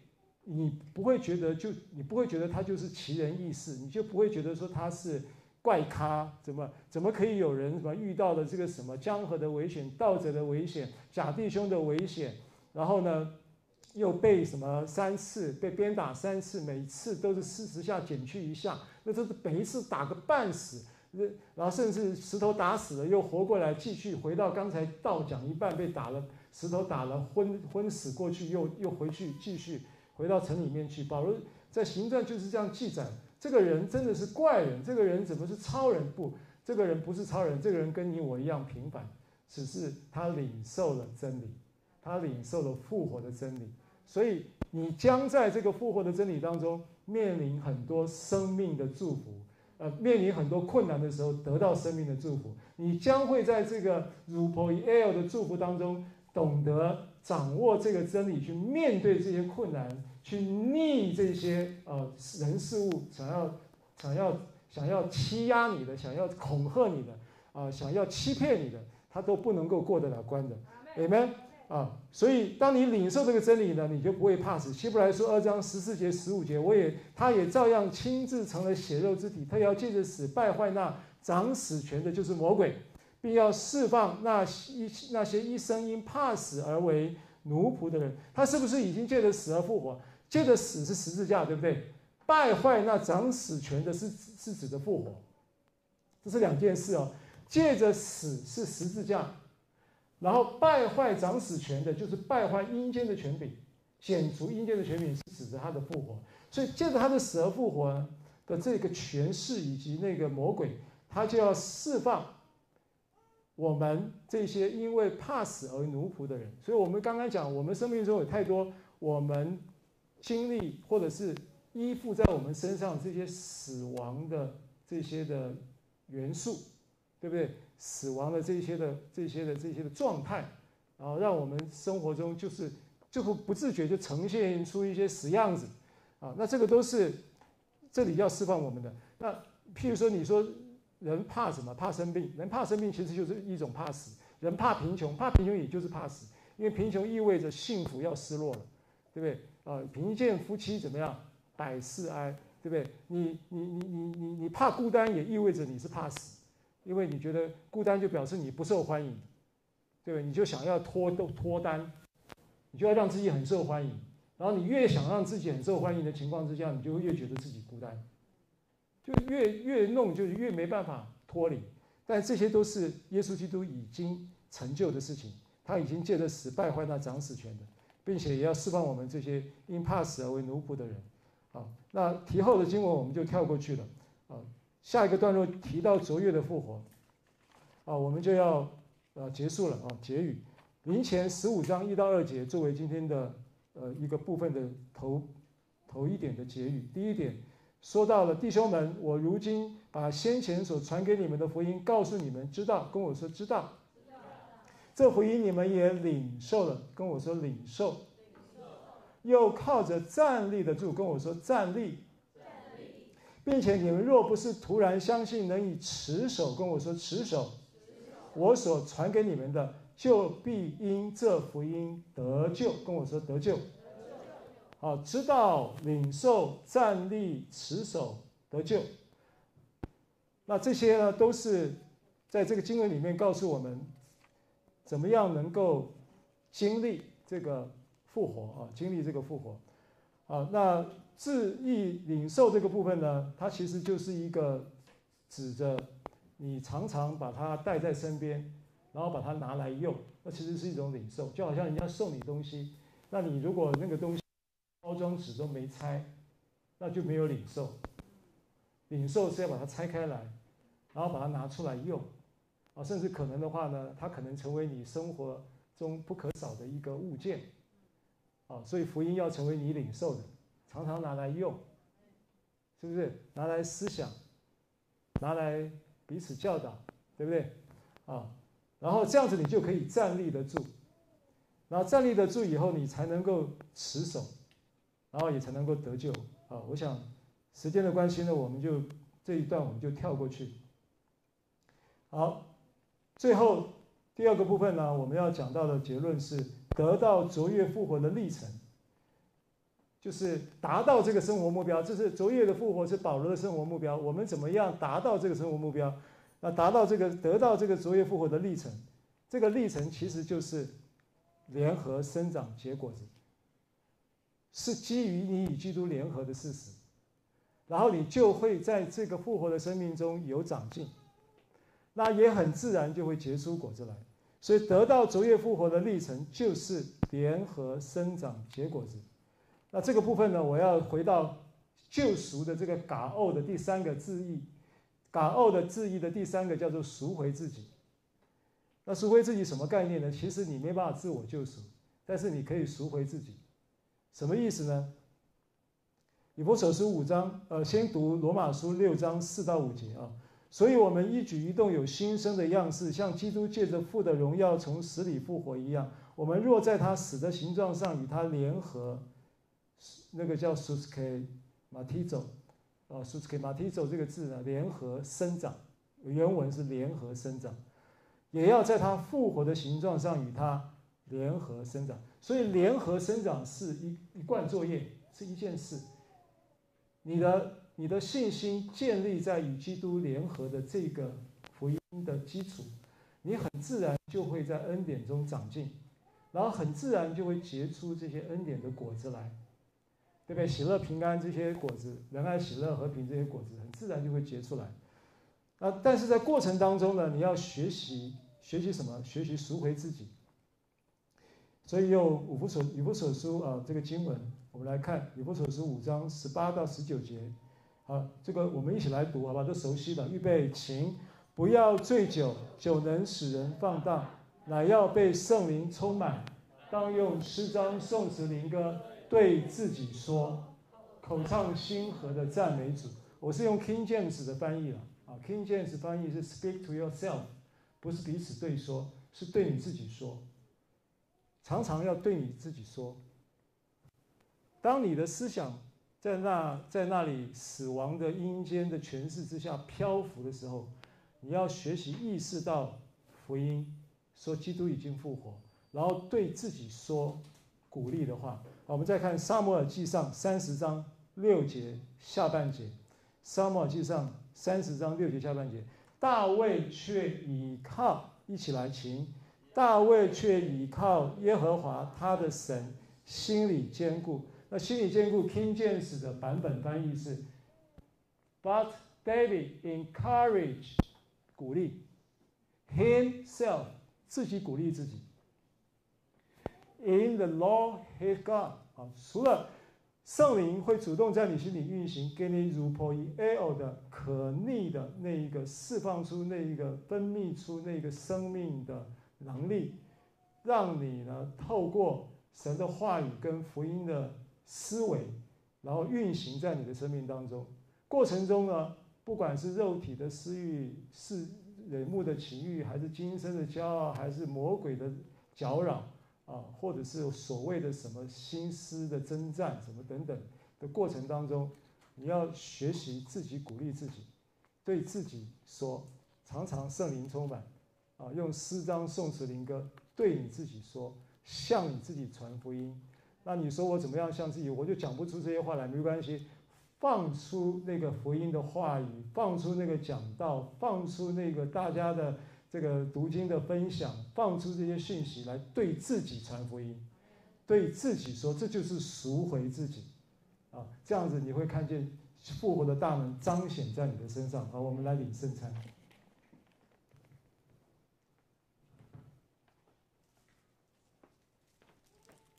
你不会觉得就你不会觉得他就是奇人异事，你就不会觉得说他是怪咖，怎么怎么可以有人什么遇到了这个什么江河的危险、盗贼的危险、假弟兄的危险，然后呢又被什么三次被鞭打三次，每次都是四十下减去一下，那都是每一次打个半死，然后甚至石头打死了又活过来，继续回到刚才道讲一半被打了。石头打了昏昏死过去，又又回去继续回到城里面去。保罗在行传就是这样记载：这个人真的是怪人，这个人怎么是超人？不，这个人不是超人，这个人跟你我一样平凡，只是他领受了真理，他领受了复活的真理。所以你将在这个复活的真理当中面临很多生命的祝福，呃，面临很多困难的时候得到生命的祝福。你将会在这个 rupoieo 的祝福当中。懂得掌握这个真理，去面对这些困难，去逆这些呃人事物想要想要想要欺压你的，想要恐吓你的，啊、呃，想要欺骗你的，他都不能够过得了关的，Amen 啊！所以当你领受这个真理呢，你就不会怕死。希伯来书二章十四节、十五节，我也他也照样亲自成了血肉之体，他要借着死败坏那掌死权的，就是魔鬼。并要释放那一那些一生因怕死而为奴仆的人，他是不是已经借着死而复活？借着死是十字架，对不对？败坏那掌死权的是是指的复活，这是两件事哦。借着死是十字架，然后败坏掌死权的就是败坏阴间的权柄，剪除阴间的权柄是指着他的复活，所以借着他的死而复活的这个权势以及那个魔鬼，他就要释放我们这些因为怕死而奴仆的人。所以我们刚刚讲，我们生命中有太多我们经历或者是依附在我们身上这些死亡的这些的元素，对不对？死亡的这些的这些的这些的状态，然后让我们生活中就是。就会不自觉就呈现出一些死样子，啊，那这个都是这里要释放我们的。那譬如说，你说人怕什么？怕生病。人怕生病其实就是一种怕死。人怕贫穷，怕贫穷也就是怕死，因为贫穷意味着幸福要失落了，对不对？啊，贫贱夫妻怎么样？百事哀，对不对？你你你你你你怕孤单，也意味着你是怕死，因为你觉得孤单就表示你不受欢迎，对不对？你就想要脱脱单。你就要让自己很受欢迎，然后你越想让自己很受欢迎的情况之下，你就越觉得自己孤单，就越越弄就是越没办法脱离。但这些都是耶稣基督已经成就的事情，他已经借着死败坏那掌死权的，并且也要释放我们这些因怕死而为奴仆的人。啊，那提后的经文我们就跳过去了。啊，下一个段落提到卓越的复活，啊，我们就要呃结束了啊，结语。林前十五章一到二节作为今天的呃一个部分的头头一点的结语。第一点说到了弟兄们，我如今把先前所传给你们的福音告诉你们，知道，跟我说知道。这福音你们也领受了，跟我说领受。又靠着站立的住，跟我说站立。并且你们若不是突然相信，能以持守，跟我说持守。我所传给你们的。就必因这福音得救，跟我说得救。好，知道、领受、站立、持守、得救。那这些呢，都是在这个经文里面告诉我们，怎么样能够经历这个复活啊？经历这个复活。啊，那自意领受这个部分呢，它其实就是一个指着你常常把它带在身边。然后把它拿来用，那其实是一种领受，就好像人家送你东西，那你如果那个东西包装纸都没拆，那就没有领受。领受是要把它拆开来，然后把它拿出来用，啊，甚至可能的话呢，它可能成为你生活中不可少的一个物件，啊，所以福音要成为你领受的，常常拿来用，是不是？拿来思想，拿来彼此教导，对不对？啊。然后这样子你就可以站立得住，然后站立得住以后，你才能够持守，然后也才能够得救啊！我想时间的关系呢，我们就这一段我们就跳过去。好，最后第二个部分呢，我们要讲到的结论是得到卓越复活的历程，就是达到这个生活目标。这是卓越的复活是保罗的生活目标。我们怎么样达到这个生活目标？那达到这个得到这个卓越复活的历程，这个历程其实就是联合生长结果子，是基于你与基督联合的事实，然后你就会在这个复活的生命中有长进，那也很自然就会结出果子来。所以得到卓越复活的历程就是联合生长结果子。那这个部分呢，我要回到救赎的这个嘎欧的第三个字义。嘎奥的字义的第三个叫做赎回自己。那赎回自己什么概念呢？其实你没办法自我救赎，但是你可以赎回自己。什么意思呢？以弗所书五章，呃，先读罗马书六章四到五节啊。所以我们一举一动有新生的样式，像基督借着父的荣耀从死里复活一样。我们若在他死的形状上与他联合，那个叫 susceptizo 啊，susceptizo 这个字呢，联合生长，原文是联合生长，也要在他复活的形状上与他联合生长。所以联合生长是一一贯作业，是一件事。你的你的信心建立在与基督联合的这个福音的基础，你很自然就会在恩典中长进，然后很自然就会结出这些恩典的果子来。对不对？喜乐、平安这些果子，仁爱、喜乐、和平这些果子，很自然就会结出来。啊，但是在过程当中呢，你要学习学习什么？学习赎回自己。所以用以弗所以弗所书啊这个经文，我们来看以弗所书五章十八到十九节。好，这个我们一起来读，好吧？都熟悉的，预备，请不要醉酒，酒能使人放荡，乃要被圣灵充满。当用诗章、颂词、灵歌对自己说，口唱心和的赞美主。我是用 King James 的翻译了啊，King James 翻译是 Speak to yourself，不是彼此对说，是对你自己说。常常要对你自己说。当你的思想在那在那里死亡的阴间的权势之下漂浮的时候，你要学习意识到福音，说基督已经复活。然后对自己说鼓励的话。我们再看《撒母耳记上》三十章六节下半节，《撒母耳记上》三十章六节下半节，大卫却倚靠，一起来请，大卫却倚靠耶和华他的神，心里坚固。那心里坚固，King James 的版本翻译是，But David encouraged，鼓励，himself，自己鼓励自己。In the Lord his God 啊，除了圣灵会主动在你心里运行，给你如破一 L 的可逆的那一个释放出那一个分泌出那个生命的能力，让你呢透过神的话语跟福音的思维，然后运行在你的生命当中。过程中呢，不管是肉体的私欲、是人目的情欲，还是今生的骄傲，还是魔鬼的搅扰。啊，或者是所谓的什么心思的征战，什么等等的过程当中，你要学习自己鼓励自己，对自己说，常常圣灵充满，啊，用诗章、宋词、灵歌对你自己说，向你自己传福音。那你说我怎么样向自己？我就讲不出这些话来，没关系，放出那个福音的话语，放出那个讲道，放出那个大家的。这个读经的分享，放出这些讯息来对自己传福音，对自己说，这就是赎回自己，啊，这样子你会看见复活的大门彰显在你的身上。好，我们来领圣餐。